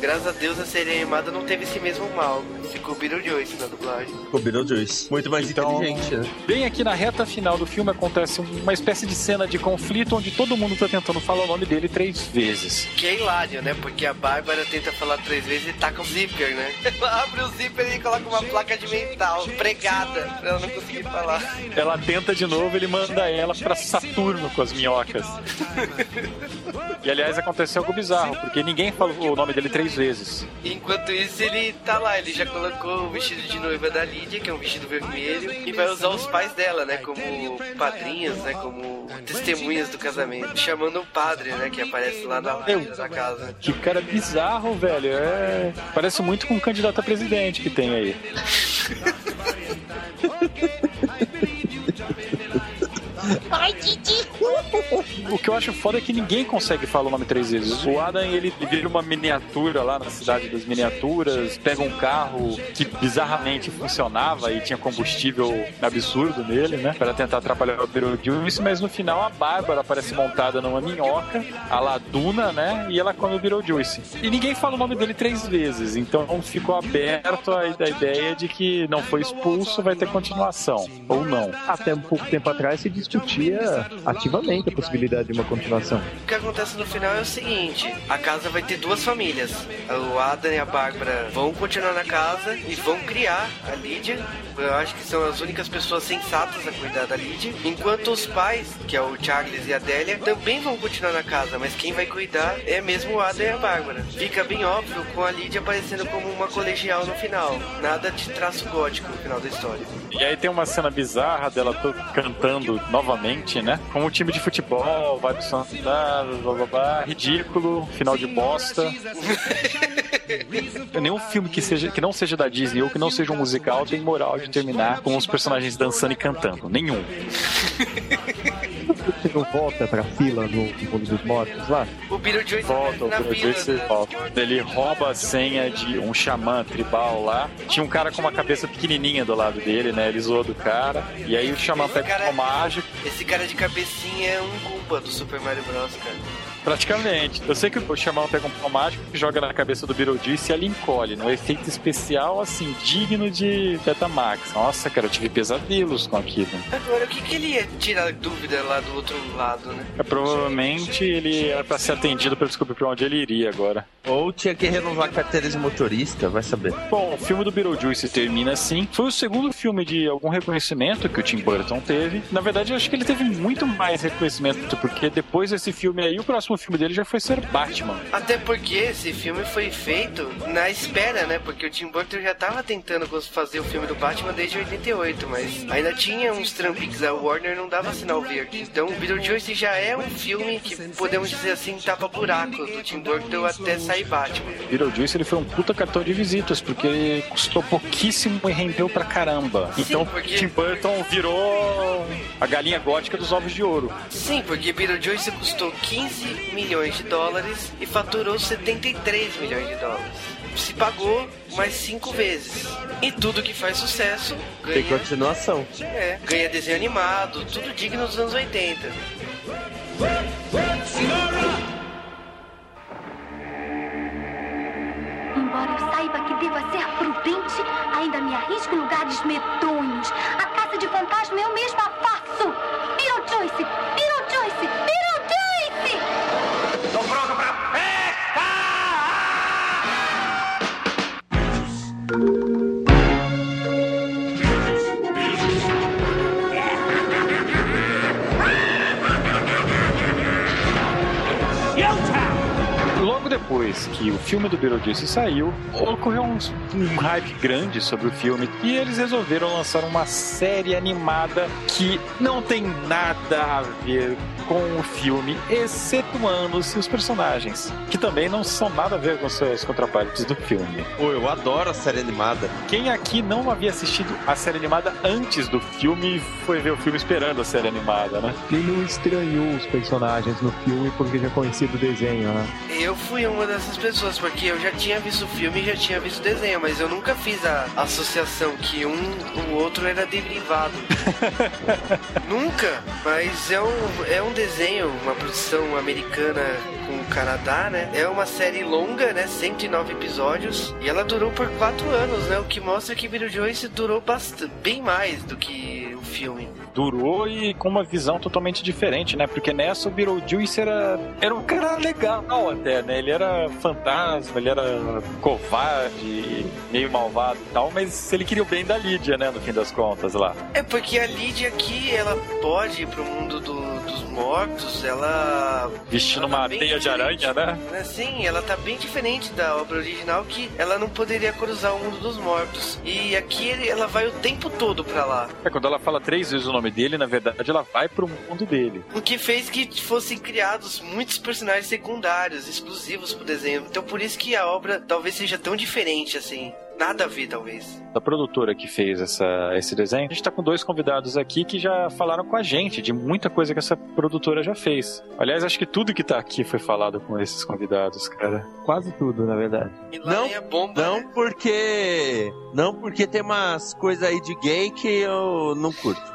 Graças a Deus a série animada não teve esse mesmo mal. Ficou Beetlejuice na dublagem. O Beetlejuice. Muito mais Então- inteligente, né? Bem aqui na reta final do filme acontece uma espécie de cena de conflito onde todo mundo tá tentando falar o nome dele três vezes. Que é hilário, né? Porque a Bárbara tenta falar três vezes e taca o zíper, né? Ela abre o zíper e coloca uma placa de mental pregada pra ela não conseguir falar. Ela tenta de novo, ele manda ela pra Saturno com as minhocas. E aliás, aconteceu algo bizarro, porque ninguém falou o nome dele três vezes. Enquanto isso, ele tá lá, ele já colocou o vestido de noiva da Lídia, que é um vestido vermelho, e vai usar os pais dela, né? Como padrinhas, né? Como testemunhas do casamento. Chamando o padre, né? Que aparece lá na da casa. Que cara bizarro, velho. É... Parece muito com o candidato a presidente que tem aí. Ai, Didi. O que eu acho foda é que ninguém consegue falar o nome três vezes. O Adam, ele vira uma miniatura lá na cidade das miniaturas, pega um carro que bizarramente funcionava e tinha combustível absurdo nele, né? Para tentar atrapalhar o Beetlejuice, mas no final a Bárbara aparece montada numa minhoca, a Laduna, né? E ela come o Beetlejuice. E ninguém fala o nome dele três vezes, então ficou aberto a, a ideia de que não foi expulso, vai ter continuação. Ou não. Até um pouco tempo atrás se discutia ativamente a possibilidade de uma continuação. O que acontece no final é o seguinte: a casa vai ter duas famílias. O Adam e a Bárbara vão continuar na casa e vão criar a Lídia. Eu acho que são as únicas pessoas sensatas a cuidar da Lídia. Enquanto os pais, que é o Charles e a Adélia, também vão continuar na casa, mas quem vai cuidar é mesmo o Adam e a Bárbara. Fica bem óbvio com a Lídia aparecendo como uma colegial no final. Nada de traço gótico no final da história. E aí tem uma cena bizarra dela to- cantando novamente, né? Como um time de futebol, vai pro Santos, blá, blá, blá, ridículo, final de bosta. Nenhum filme que, seja, que não seja da Disney ou que não seja um musical tem moral de terminar com os personagens dançando e cantando. Nenhum. Você não volta pra fila no mundo dos mortos lá? O Beetlejuice Volta, o Beetlejuice volta. Ele rouba a senha de um xamã tribal lá. Tinha um cara com uma cabeça pequenininha do lado dele, né? Ele zoou do cara. E aí o xamã Esse pega cara- o mágico. Esse cara de cabecinha é um Goomba do Super Mario Bros, cara. Praticamente. Eu sei que o Xamã pega um pau mágico que joga na cabeça do Beetlejuice e ela encolhe. No efeito especial, assim, digno de Betamax. Nossa, cara, eu tive pesadelos com aquilo. Agora, o que, que ele ia tirar dúvida lá do outro lado, né? É, provavelmente ele era pra ser atendido pra descobrir pra onde ele iria agora. Ou tinha que renovar a carteira de motorista, vai saber. Bom, o filme do Beetlejuice termina assim. Foi o segundo filme de algum reconhecimento que o Tim Burton teve. Na verdade, eu acho que ele teve muito mais reconhecimento, porque depois desse filme aí, o próximo filme dele já foi ser Batman. Até porque esse filme foi feito na espera, né? Porque o Tim Burton já tava tentando fazer o filme do Batman desde 88, mas ainda tinha uns trampiques, a Warner não dava sinal verde. Então o Beetlejuice já é um filme que, podemos dizer assim, tapa buraco do Tim Burton até sair Batman. Beetlejuice ele foi um puta cartão de visitas, porque ele custou pouquíssimo e rendeu pra caramba. Então, porque- Tim Burton virou a galinha gótica dos ovos de ouro. Sim, porque Beetlejuice custou 15 milhões de dólares e faturou 73 milhões de dólares. Se pagou mais cinco vezes. E tudo que faz sucesso Tem ganha, continuação. é, ganha desenho animado, tudo digno dos anos 80. Embora eu saiba que deva ser prudente, ainda me arrisco em lugares medonhos. A casa de fantasma eu mesma faço. Beetlejuice! Beetlejuice! Beetlejuice! Tô pronto pra... Logo depois que o filme do Beetlejuice saiu, ocorreu um, um hype grande sobre o filme e eles resolveram lançar uma série animada que não tem nada a ver com o filme, excetuando-se os personagens, que também não são nada a ver com seus contrapartes do filme. Pô, eu adoro a série animada. Quem aqui não havia assistido a série animada antes do filme foi ver o filme esperando a série animada, né? Ele não estranhou os personagens no filme porque já conhecia do desenho, né? Eu fui uma dessas pessoas, porque eu já tinha visto o filme e já tinha visto o desenho, mas eu nunca fiz a associação que um o outro era derivado. nunca! Mas é um, é um desenho, uma produção americana com o Canadá, né? É uma série longa, né? 109 episódios. E ela durou por 4 anos, né? O que mostra que Beetlejuice durou bastante, bem mais do que o filme. durou e com uma visão totalmente diferente, né? Porque nessa o Beetlejuice era, era um cara legal até, né? Ele era fantasma, ele era covarde, meio malvado e tal, mas ele queria o bem da Lídia, né? No fim das contas lá. É porque a Lídia aqui, ela pode ir pro mundo do- dos mortos, ela. Vestindo ela tá uma teia de aranha, né? Sim, ela tá bem diferente da obra original, que ela não poderia cruzar o mundo dos mortos. E aqui ela vai o tempo todo pra lá. É, quando ela fala três vezes o nome dele, na verdade ela vai pro mundo dele. O que fez que fossem criados muitos personagens secundários, exclusivos pro desenho. Então por isso que a obra talvez seja tão diferente assim. Nada a ver, talvez. Da produtora que fez essa, esse desenho, a gente tá com dois convidados aqui que já falaram com a gente de muita coisa que essa produtora já fez. Aliás, acho que tudo que tá aqui foi falado com esses convidados, cara. Quase tudo, na verdade. E lá Não, a bomba, Não né? porque. Não porque tem umas coisas aí de gay que eu não curto.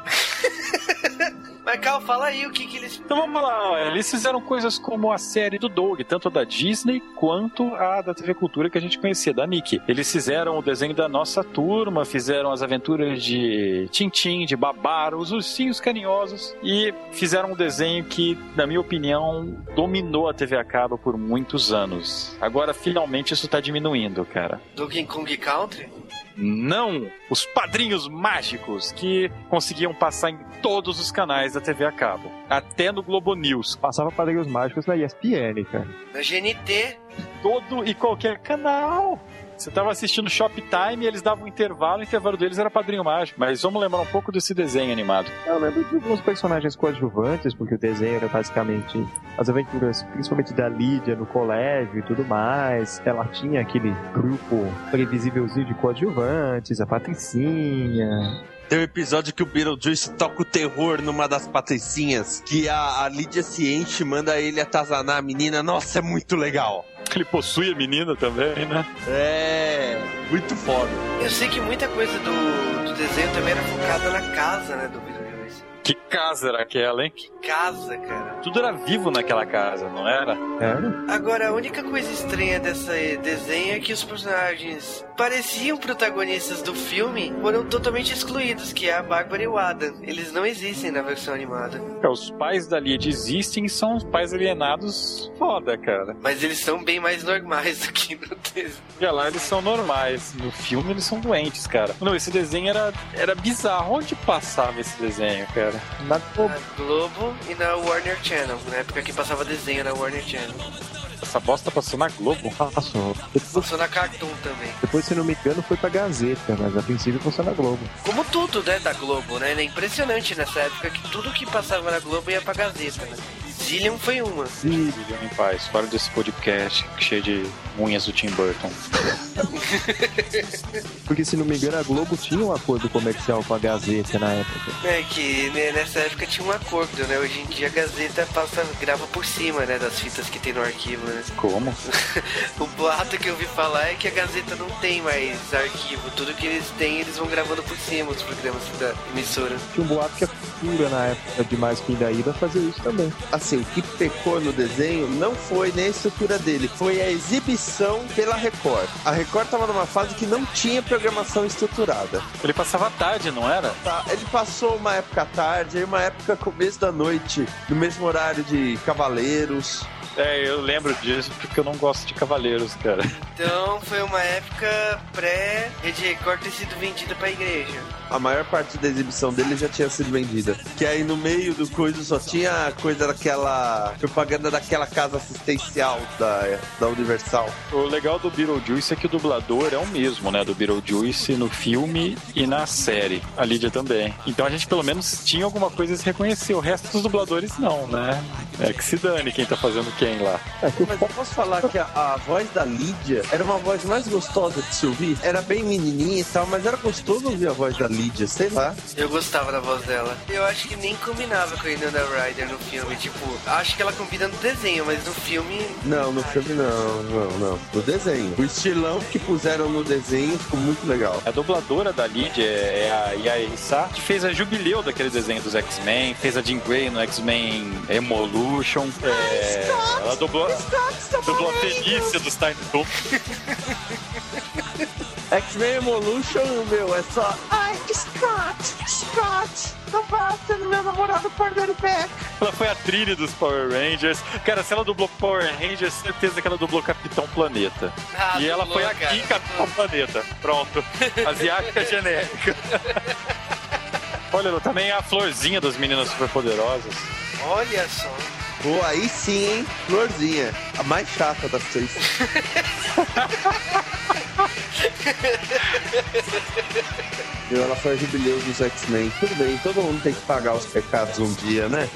Mas, Cal, fala aí o que que eles... Então vamos lá, ó. eles fizeram coisas como a série do Doug, tanto a da Disney quanto a da TV Cultura que a gente conhecia, da Nick. Eles fizeram o desenho da nossa turma, fizeram as aventuras de Tintim, de Babaro, os ursinhos carinhosos e fizeram um desenho que, na minha opinião, dominou a TV a cabo por muitos anos. Agora, finalmente, isso tá diminuindo, cara. Donkey Kong Country? Não! Os padrinhos mágicos que conseguiam passar em todos os canais da TV a cabo. Até no Globo News. Passava Padrinhos Mágicos na ESPN, cara. Na GNT? Todo e qualquer canal. Você tava assistindo Shoptime e eles davam um intervalo, o intervalo deles era Padrinho Mágico. Mas vamos lembrar um pouco desse desenho animado. Eu lembro de alguns personagens coadjuvantes, porque o desenho era basicamente as aventuras, principalmente da Lídia no colégio e tudo mais. Ela tinha aquele grupo previsívelzinho de coadjuvantes, a Patricinha. Tem um episódio que o Beetlejuice toca o terror numa das patricinhas, que a, a Lídia se enche e manda ele atazanar a menina. Nossa, é muito legal. Ele possui a menina também, né? É, muito foda. Eu sei que muita coisa do, do desenho também era focada na casa, né, do. Que casa era aquela, hein? Que casa, cara. Tudo era vivo naquela casa, não era? Era? Agora, a única coisa estranha dessa desenho é que os personagens pareciam protagonistas do filme foram totalmente excluídos, que é a Bárbara e o Adam. Eles não existem na versão animada. É, os pais da Lídia existem e são os pais alienados foda, cara. Mas eles são bem mais normais do que no desenho. Já lá eles são normais. No filme eles são doentes, cara. Não, esse desenho era, era bizarro. Onde passava esse desenho, cara? Na Globo. Na Globo e na Warner Channel, na época que passava desenho na Warner Channel. Essa bosta passou na Globo. Passou. Depois, Passou na Cartoon também. depois, se não me engano, foi pra Gazeta, mas a princípio passou na Globo. Como tudo, né, da Globo, né? É impressionante nessa época que tudo que passava na Globo ia pra Gazeta, né? Zillion foi uma. Viviam em paz, fora desse podcast cheio de unhas do Tim Burton. Porque, se não me engano, a Globo tinha um acordo comercial com a Gazeta na época. É que né, nessa época tinha um acordo, né? Hoje em dia a Gazeta passa, grava por cima, né? Das fitas que tem no arquivo, né? Como? o boato que eu ouvi falar é que a Gazeta não tem mais arquivo. Tudo que eles têm, eles vão gravando por cima os programas da emissora. Tinha um boato que a cultura na época de Mais Que Ainda Ida fazia isso também. Assim, o que pecou no desenho não foi nem a estrutura dele, foi a exibição pela Record. A Record tava numa fase que não tinha programação estruturada. Ele passava tarde, não era? Tá, ele passou uma época tarde, aí uma época começo da noite, no mesmo horário de Cavaleiros. É, eu lembro disso porque eu não gosto de Cavaleiros, cara. Então foi uma época pré Rede Record ter sido vendida pra igreja. A maior parte da exibição dele já tinha sido vendida. Que aí no meio do coisa só tinha coisa daquela. propaganda daquela casa assistencial da, da Universal. O legal do Beetlejuice é que o dublador é o mesmo, né? Do Beetlejuice no filme e na série. A Lídia também. Então a gente pelo menos tinha alguma coisa a se reconhecer. O resto dos dubladores não, né? É que se dane quem tá fazendo quem lá. É Mas eu posso falar que a, a voz da Lídia era uma voz mais gostosa de se ouvir? Era bem menininha e tal, mas era gostoso ouvir a voz da Lídia, sei lá. Eu gostava da voz dela. Eu acho que nem combinava com a Winona Ryder no filme. Tipo, acho que ela combina no desenho, mas no filme. Não, no filme não, não, não. No desenho. O estilão que puseram no desenho ficou muito legal. A dubladora da Lídia é a Yaya Issa, que fez a jubileu daquele desenho dos X-Men, fez a Jean Grey no X-Men Evolution. É, ela dublou, dublou a Felícia dos Tiny Toons. X-Men Evolution, meu, é só. Scott, Scott, não basta no meu namorado quarterback. Ela foi a trilha dos Power Rangers. Cara, se ela dublou Power Rangers, certeza que ela dublou Capitão Planeta. Ah, e ela dublou, foi aqui cara. em Capitão Planeta. Pronto. Asiática genérica. Olha, também é a florzinha das meninas superpoderosas. Olha só. Pô, aí sim, hein? Florzinha. A mais chata das três. Meu, ela foi a jubileu dos X-Men. Tudo bem, todo mundo tem que pagar os pecados um dia, né?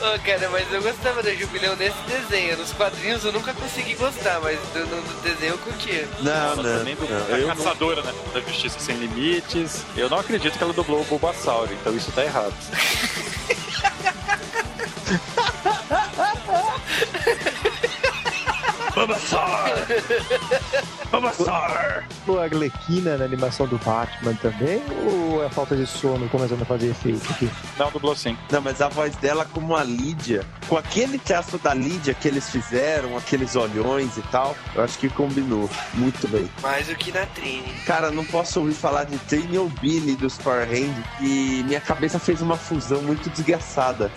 Ô, cara, mas eu gostava da Jubileu nesse desenho. Nos quadrinhos eu nunca consegui gostar, mas no, no desenho eu curtia. Não, não. Também do, não, a eu não- caçadora, né? Da Justiça Sem Limites. Eu não acredito que ela dublou o Bulbasauro, então isso tá errado. Pô, a Glequina na animação do Batman também? Ou é a falta de sono começando a fazer efeito aqui? Não, dublou sim. Não, mas a voz dela como a Lídia, com aquele traço da Lídia que eles fizeram, aqueles olhões e tal, eu acho que combinou muito bem. Mais do que na Trini. Cara, não posso ouvir falar de Trini ou Billy dos Power Rangers e minha cabeça fez uma fusão muito desgraçada.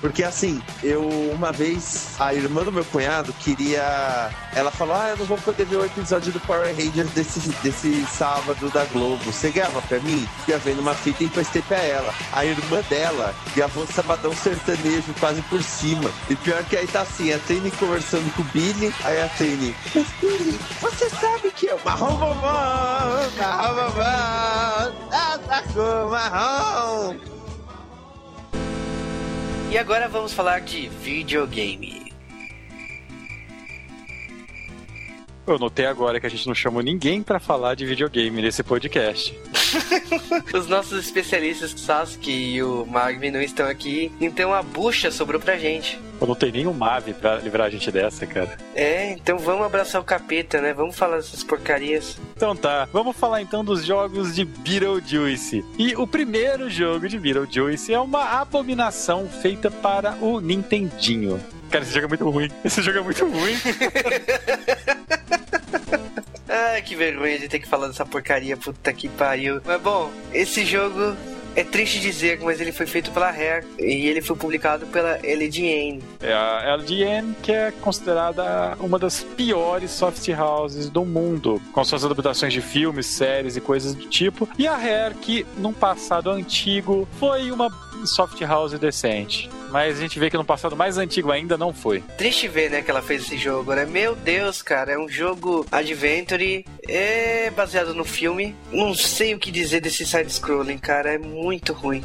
Porque assim, eu uma vez, a irmã do meu cunhado queria. Ela falou: Ah, eu não vou poder ver o episódio do Power Rangers desse, desse sábado da Globo. Você grava pra mim? Ia vendo uma fita e emprestei pra ela. A irmã dela gravou Sabadão Sertanejo quase por cima. E pior que aí tá assim: a Trini conversando com o Billy, aí a Trini. Mas Billy, você sabe que eu marrom bombom, marrom bombom, tá com marrom. E agora vamos falar de videogame. Eu notei agora que a gente não chamou ninguém pra falar de videogame nesse podcast. Os nossos especialistas, Sasuke e o Magmi, não estão aqui, então a bucha sobrou pra gente. Eu não tenho nenhum Mave pra livrar a gente dessa, cara. É, então vamos abraçar o capeta, né? Vamos falar dessas porcarias. Então tá, vamos falar então dos jogos de Beetlejuice. E o primeiro jogo de Beetlejuice é uma abominação feita para o Nintendinho. Cara, esse jogo é muito ruim. Esse jogo é muito ruim. Ai, que vergonha de ter que falar dessa porcaria, puta que pariu. Mas bom, esse jogo é triste dizer, mas ele foi feito pela Rare e ele foi publicado pela LDN. É a LGN, que é considerada uma das piores soft houses do mundo, com suas adaptações de filmes, séries e coisas do tipo. E a Rare, que num passado antigo foi uma soft house decente. Mas a gente vê que no passado mais antigo ainda não foi. Triste ver, né, que ela fez esse jogo, né? Meu Deus, cara, é um jogo adventure, é baseado no filme. Não sei o que dizer desse side-scrolling, cara, é muito ruim.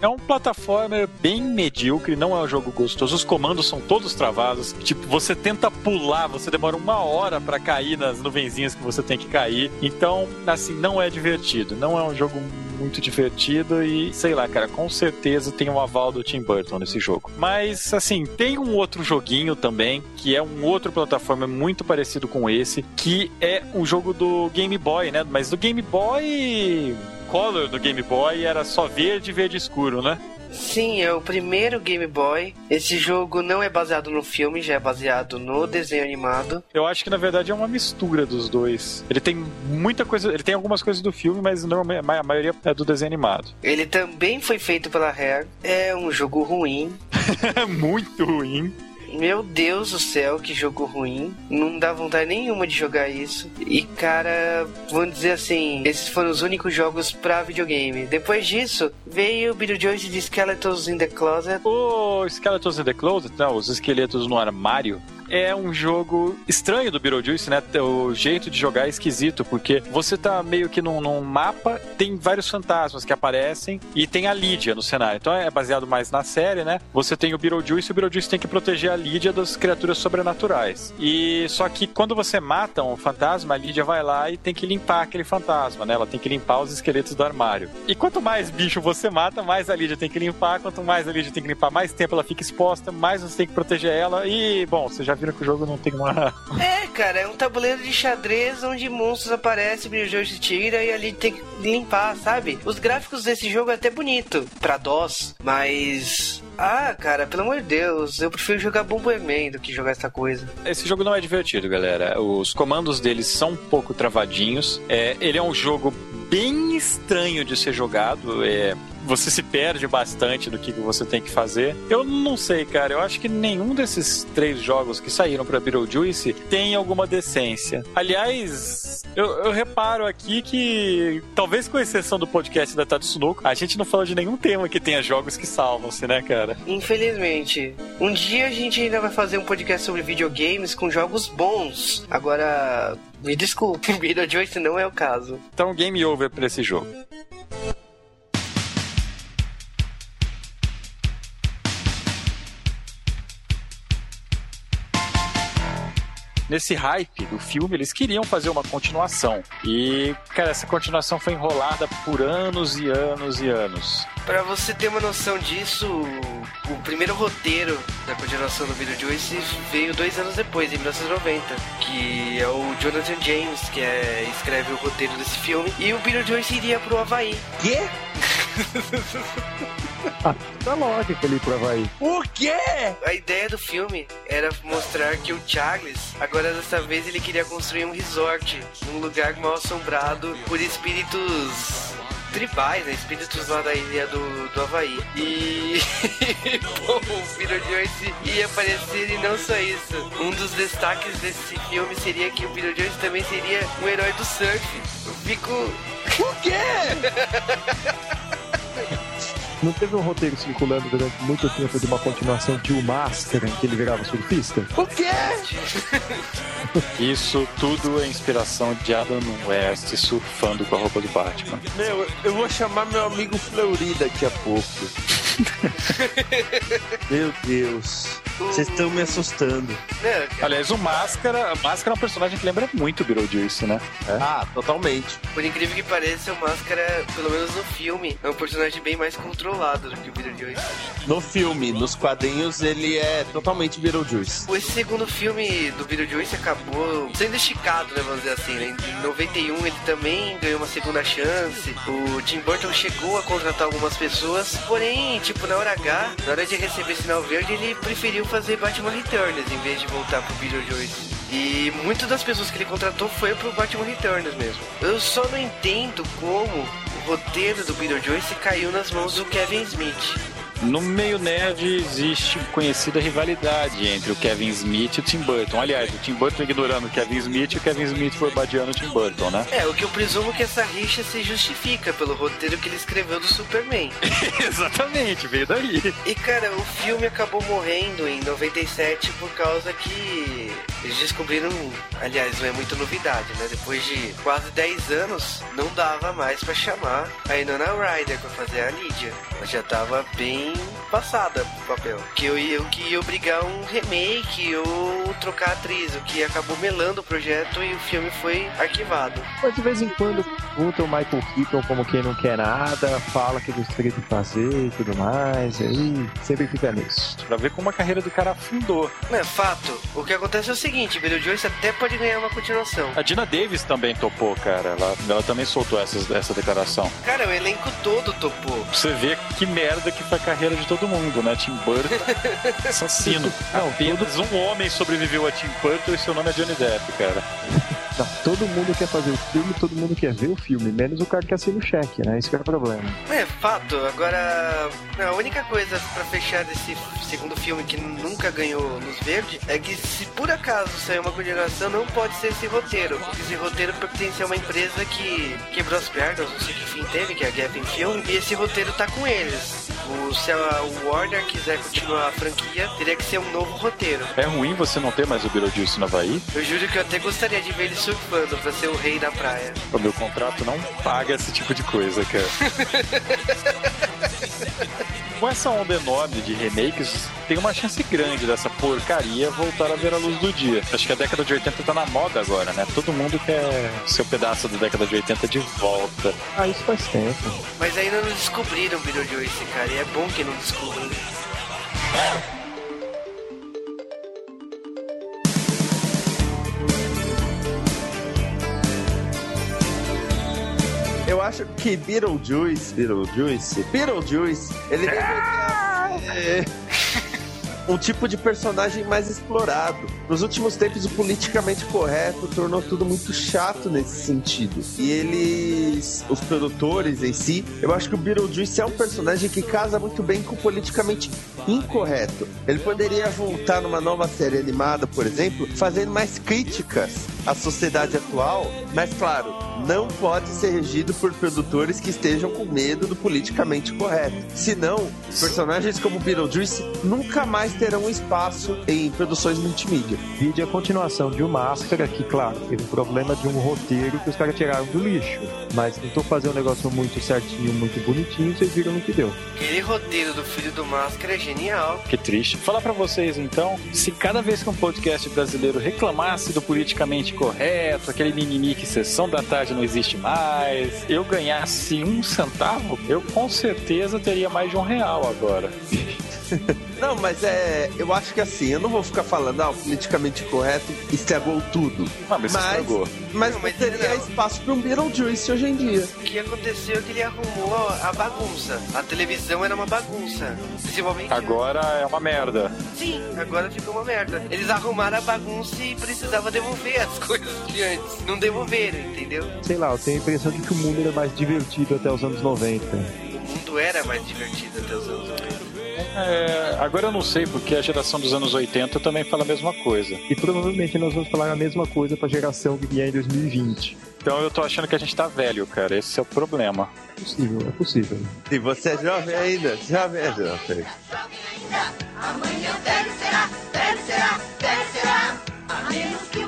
É um plataforma bem medíocre, não é um jogo gostoso. Os comandos são todos travados. Tipo, você tenta pular, você demora uma hora pra cair nas nuvenzinhas que você tem que cair. Então, assim, não é divertido. Não é um jogo muito divertido e, sei lá, cara, com certeza tem um aval do Tim Burton nesse jogo. Mas, assim, tem um outro joguinho também, que é um outro plataforma muito parecido com esse, que é um jogo do Game Boy, né? Mas do Game Boy. Color do Game Boy era só verde e verde escuro, né? Sim, é o primeiro Game Boy. Esse jogo não é baseado no filme, já é baseado no desenho animado. Eu acho que na verdade é uma mistura dos dois. Ele tem muita coisa, ele tem algumas coisas do filme, mas a maioria é do desenho animado. Ele também foi feito pela Rare. É um jogo ruim. Muito ruim. Meu Deus do céu, que jogo ruim. Não dá vontade nenhuma de jogar isso. E cara, vamos dizer assim, esses foram os únicos jogos pra videogame. Depois disso, veio o Beetlejuice de Skeletons in the Closet. O Skeletons in the Closet, não, os esqueletos no armário, é um jogo estranho do Beetlejuice, né? O jeito de jogar é esquisito, porque você tá meio que num, num mapa, tem vários fantasmas que aparecem e tem a Lídia no cenário. Então é baseado mais na série, né? Você tem o Beetlejuice e o Beetlejuice tem que proteger a Lídia das criaturas sobrenaturais. E só que quando você mata um fantasma, a Lídia vai lá e tem que limpar aquele fantasma, né? Ela tem que limpar os esqueletos do armário. E quanto mais bicho você mata, mais a Lídia tem que limpar. Quanto mais a Lídia tem que limpar, mais tempo ela fica exposta, mais você tem que proteger ela. E, bom, você já viram que o jogo não tem uma. É, cara, é um tabuleiro de xadrez onde monstros aparecem, o Beetlejuice tira e ali tem que limpar, sabe? Os gráficos desse jogo é até bonito pra DOS, mas. Ah, cara, pelo amor de Deus, eu prefiro jogar Bomberman do que jogar essa coisa. Esse jogo não é divertido, galera. Os comandos deles são um pouco travadinhos. É, ele é um jogo bem estranho de ser jogado. É, você se perde bastante do que você tem que fazer. Eu não sei, cara. Eu acho que nenhum desses três jogos que saíram para Beetlejuice tem alguma decência. Aliás, eu, eu, reparo aqui que, talvez com exceção do podcast da Tatsunoko, a gente não fala de nenhum tema que tenha jogos que salvam-se, né, cara? Infelizmente. Um dia a gente ainda vai fazer um podcast sobre videogames com jogos bons. Agora, me desculpe, Beetlejuice não é o caso. Então, game over pra esse jogo. Nesse hype do filme, eles queriam fazer uma continuação. E, cara, essa continuação foi enrolada por anos e anos e anos. Pra você ter uma noção disso, o primeiro roteiro da continuação do Beetlejuice veio dois anos depois, em 1990, que é o Jonathan James, que é, escreve o roteiro desse filme, e o Beetlejuice iria pro Havaí. Quê? Tá lógico ele ir pro Havaí. O quê? A ideia do filme era mostrar que o Charles, agora dessa vez, ele queria construir um resort, um lugar mal assombrado por espíritos tribais, né? Espíritos lá da ilha do, do Havaí. E pô, o Beetlejuice ia aparecer e não só isso. Um dos destaques desse filme seria que o Beetlejuice também seria um herói do surf. Eu fico. O quê? Não teve um roteiro circulando durante muito tempo de uma continuação de O Máscara, em que ele virava surfista? O quê? Isso tudo é inspiração de Adam West surfando com a roupa do Batman. Meu, eu vou chamar meu amigo Fleury daqui a pouco. meu Deus. Vocês estão me assustando. Não, Aliás, o Máscara, o Máscara é um personagem que lembra muito o Beetlejuice, né? Ah, totalmente. por incrível que pareça, o Máscara, pelo menos no filme, é um personagem bem mais controlado do que o Beetlejuice. No filme, nos quadrinhos, ele é totalmente Beetlejuice. Esse segundo filme do Beetlejuice acabou sendo esticado, né, vamos dizer assim. Né? Em 91 ele também ganhou uma segunda chance. O Tim Burton chegou a contratar algumas pessoas, porém, tipo, na hora H, na hora de receber sinal verde, ele preferiu fazer Batman Returns em vez de voltar pro Beetlejuice. E muitas das pessoas que ele contratou foi pro Batman Returns mesmo. Eu só não entendo como o roteiro do Beetlejuice caiu nas mãos do Kevin Smith. No meio nerd existe conhecida rivalidade entre o Kevin Smith e o Tim Burton. Aliás, o Tim Burton ignorando o Kevin Smith e o Kevin Smith foi badeando o Tim Burton, né? É, o que eu presumo que essa rixa se justifica pelo roteiro que ele escreveu do Superman. Exatamente, veio daí. E cara, o filme acabou morrendo em 97 por causa que eles descobriram, aliás, não é muita novidade, né? Depois de quase 10 anos, não dava mais pra chamar a Inona Ryder pra fazer a Lídia. Ela já tava bem passada pro papel. Que eu ia, o que ia obrigar um remake ou trocar a atriz, o que acabou melando o projeto e o filme foi arquivado. Mas de vez em quando puta o Michael Keaton como quem não quer nada, fala que gostaria de fazer e tudo mais, e aí sempre fica nisso. Pra ver como a carreira do cara afundou. Não é fato. O que acontece é o seguinte, Beetlejuice até pode ganhar uma continuação. A Dina Davis também topou, cara. Ela, ela também soltou essas, essa declaração. Cara, o elenco todo topou. Pra você ver que merda que foi a carreira de todo mundo, né? Tim Burton, assassino. Não, Apenas um homem sobreviveu a Tim Burton e seu nome é Johnny Depp, cara. Não, todo mundo quer fazer o filme, todo mundo quer ver o filme, menos o cara que assina o cheque, né? Isso que é o problema. É fato. Agora, a única coisa pra fechar desse segundo filme que nunca ganhou luz verde é que se por acaso sair uma continuação, não pode ser esse roteiro. Porque esse roteiro pertence a uma empresa que quebrou as pernas, não sei que fim teve, que é a Gavin Film, e esse roteiro tá com eles. O, se a Warner quiser continuar a franquia, teria que ser um novo roteiro. É ruim você não ter mais o Beetlejuice no Havaí? Eu juro que eu até gostaria de ver ele surfando pra ser o rei da praia. O meu contrato não paga esse tipo de coisa, cara. Com essa onda enorme de remakes, tem uma chance grande dessa porcaria voltar a ver a luz do dia. Acho que a década de 80 tá na moda agora, né? Todo mundo quer seu pedaço da década de 80 de volta. Ah, isso faz tempo. Mas ainda não descobriram o Beetlejuice, cara, e é bom que não descubram. Eu acho que Beetlejuice, Beetlejuice, Beetlejuice, ele deveria ser um tipo de personagem mais explorado. Nos últimos tempos, o politicamente correto tornou tudo muito chato nesse sentido. E eles, os produtores em si, eu acho que o Beetlejuice é um personagem que casa muito bem com o politicamente incorreto. Ele poderia voltar numa nova série animada, por exemplo, fazendo mais críticas a sociedade atual, mas claro, não pode ser regido por produtores que estejam com medo do politicamente correto. Senão, personagens como Beetlejuice nunca mais terão espaço em produções multimídia. Vídeo a continuação de O Máscara, que, claro, teve um problema de um roteiro que os caras tiraram do lixo. Mas tentou fazer um negócio muito certinho, muito bonitinho, vocês viram no que deu. Aquele roteiro do Filho do Máscara é genial. Que triste. Falar pra vocês então, se cada vez que um podcast brasileiro reclamasse do politicamente correto, aquele mimimi que sessão da tarde não existe mais, eu ganhasse um centavo, eu com certeza teria mais de um real agora. Não, mas é. Eu acho que assim, eu não vou ficar falando, ah, o politicamente correto estragou tudo. Ah, mas, Mas, estragou. mas, Não, mas teria não. espaço para um Beetlejuice hoje em dia. O que aconteceu é que ele arrumou a bagunça. A televisão era uma bagunça. Principalmente. Agora é uma merda. Sim, agora ficou uma merda. Eles arrumaram a bagunça e precisava devolver as coisas de antes. Não devolveram, entendeu? Sei lá, eu tenho a impressão de que o mundo era mais divertido até os anos 90. O mundo era mais divertido até os anos 80. É, agora eu não sei, porque a geração dos anos 80 também fala a mesma coisa. E provavelmente nós vamos falar a mesma coisa pra geração que vier em 2020. Então eu tô achando que a gente tá velho, cara. Esse é o problema. É possível, é possível. E você é jovem ainda, jovem ainda. Jovem ainda. Amanhã será, velho será, velho será. A menos que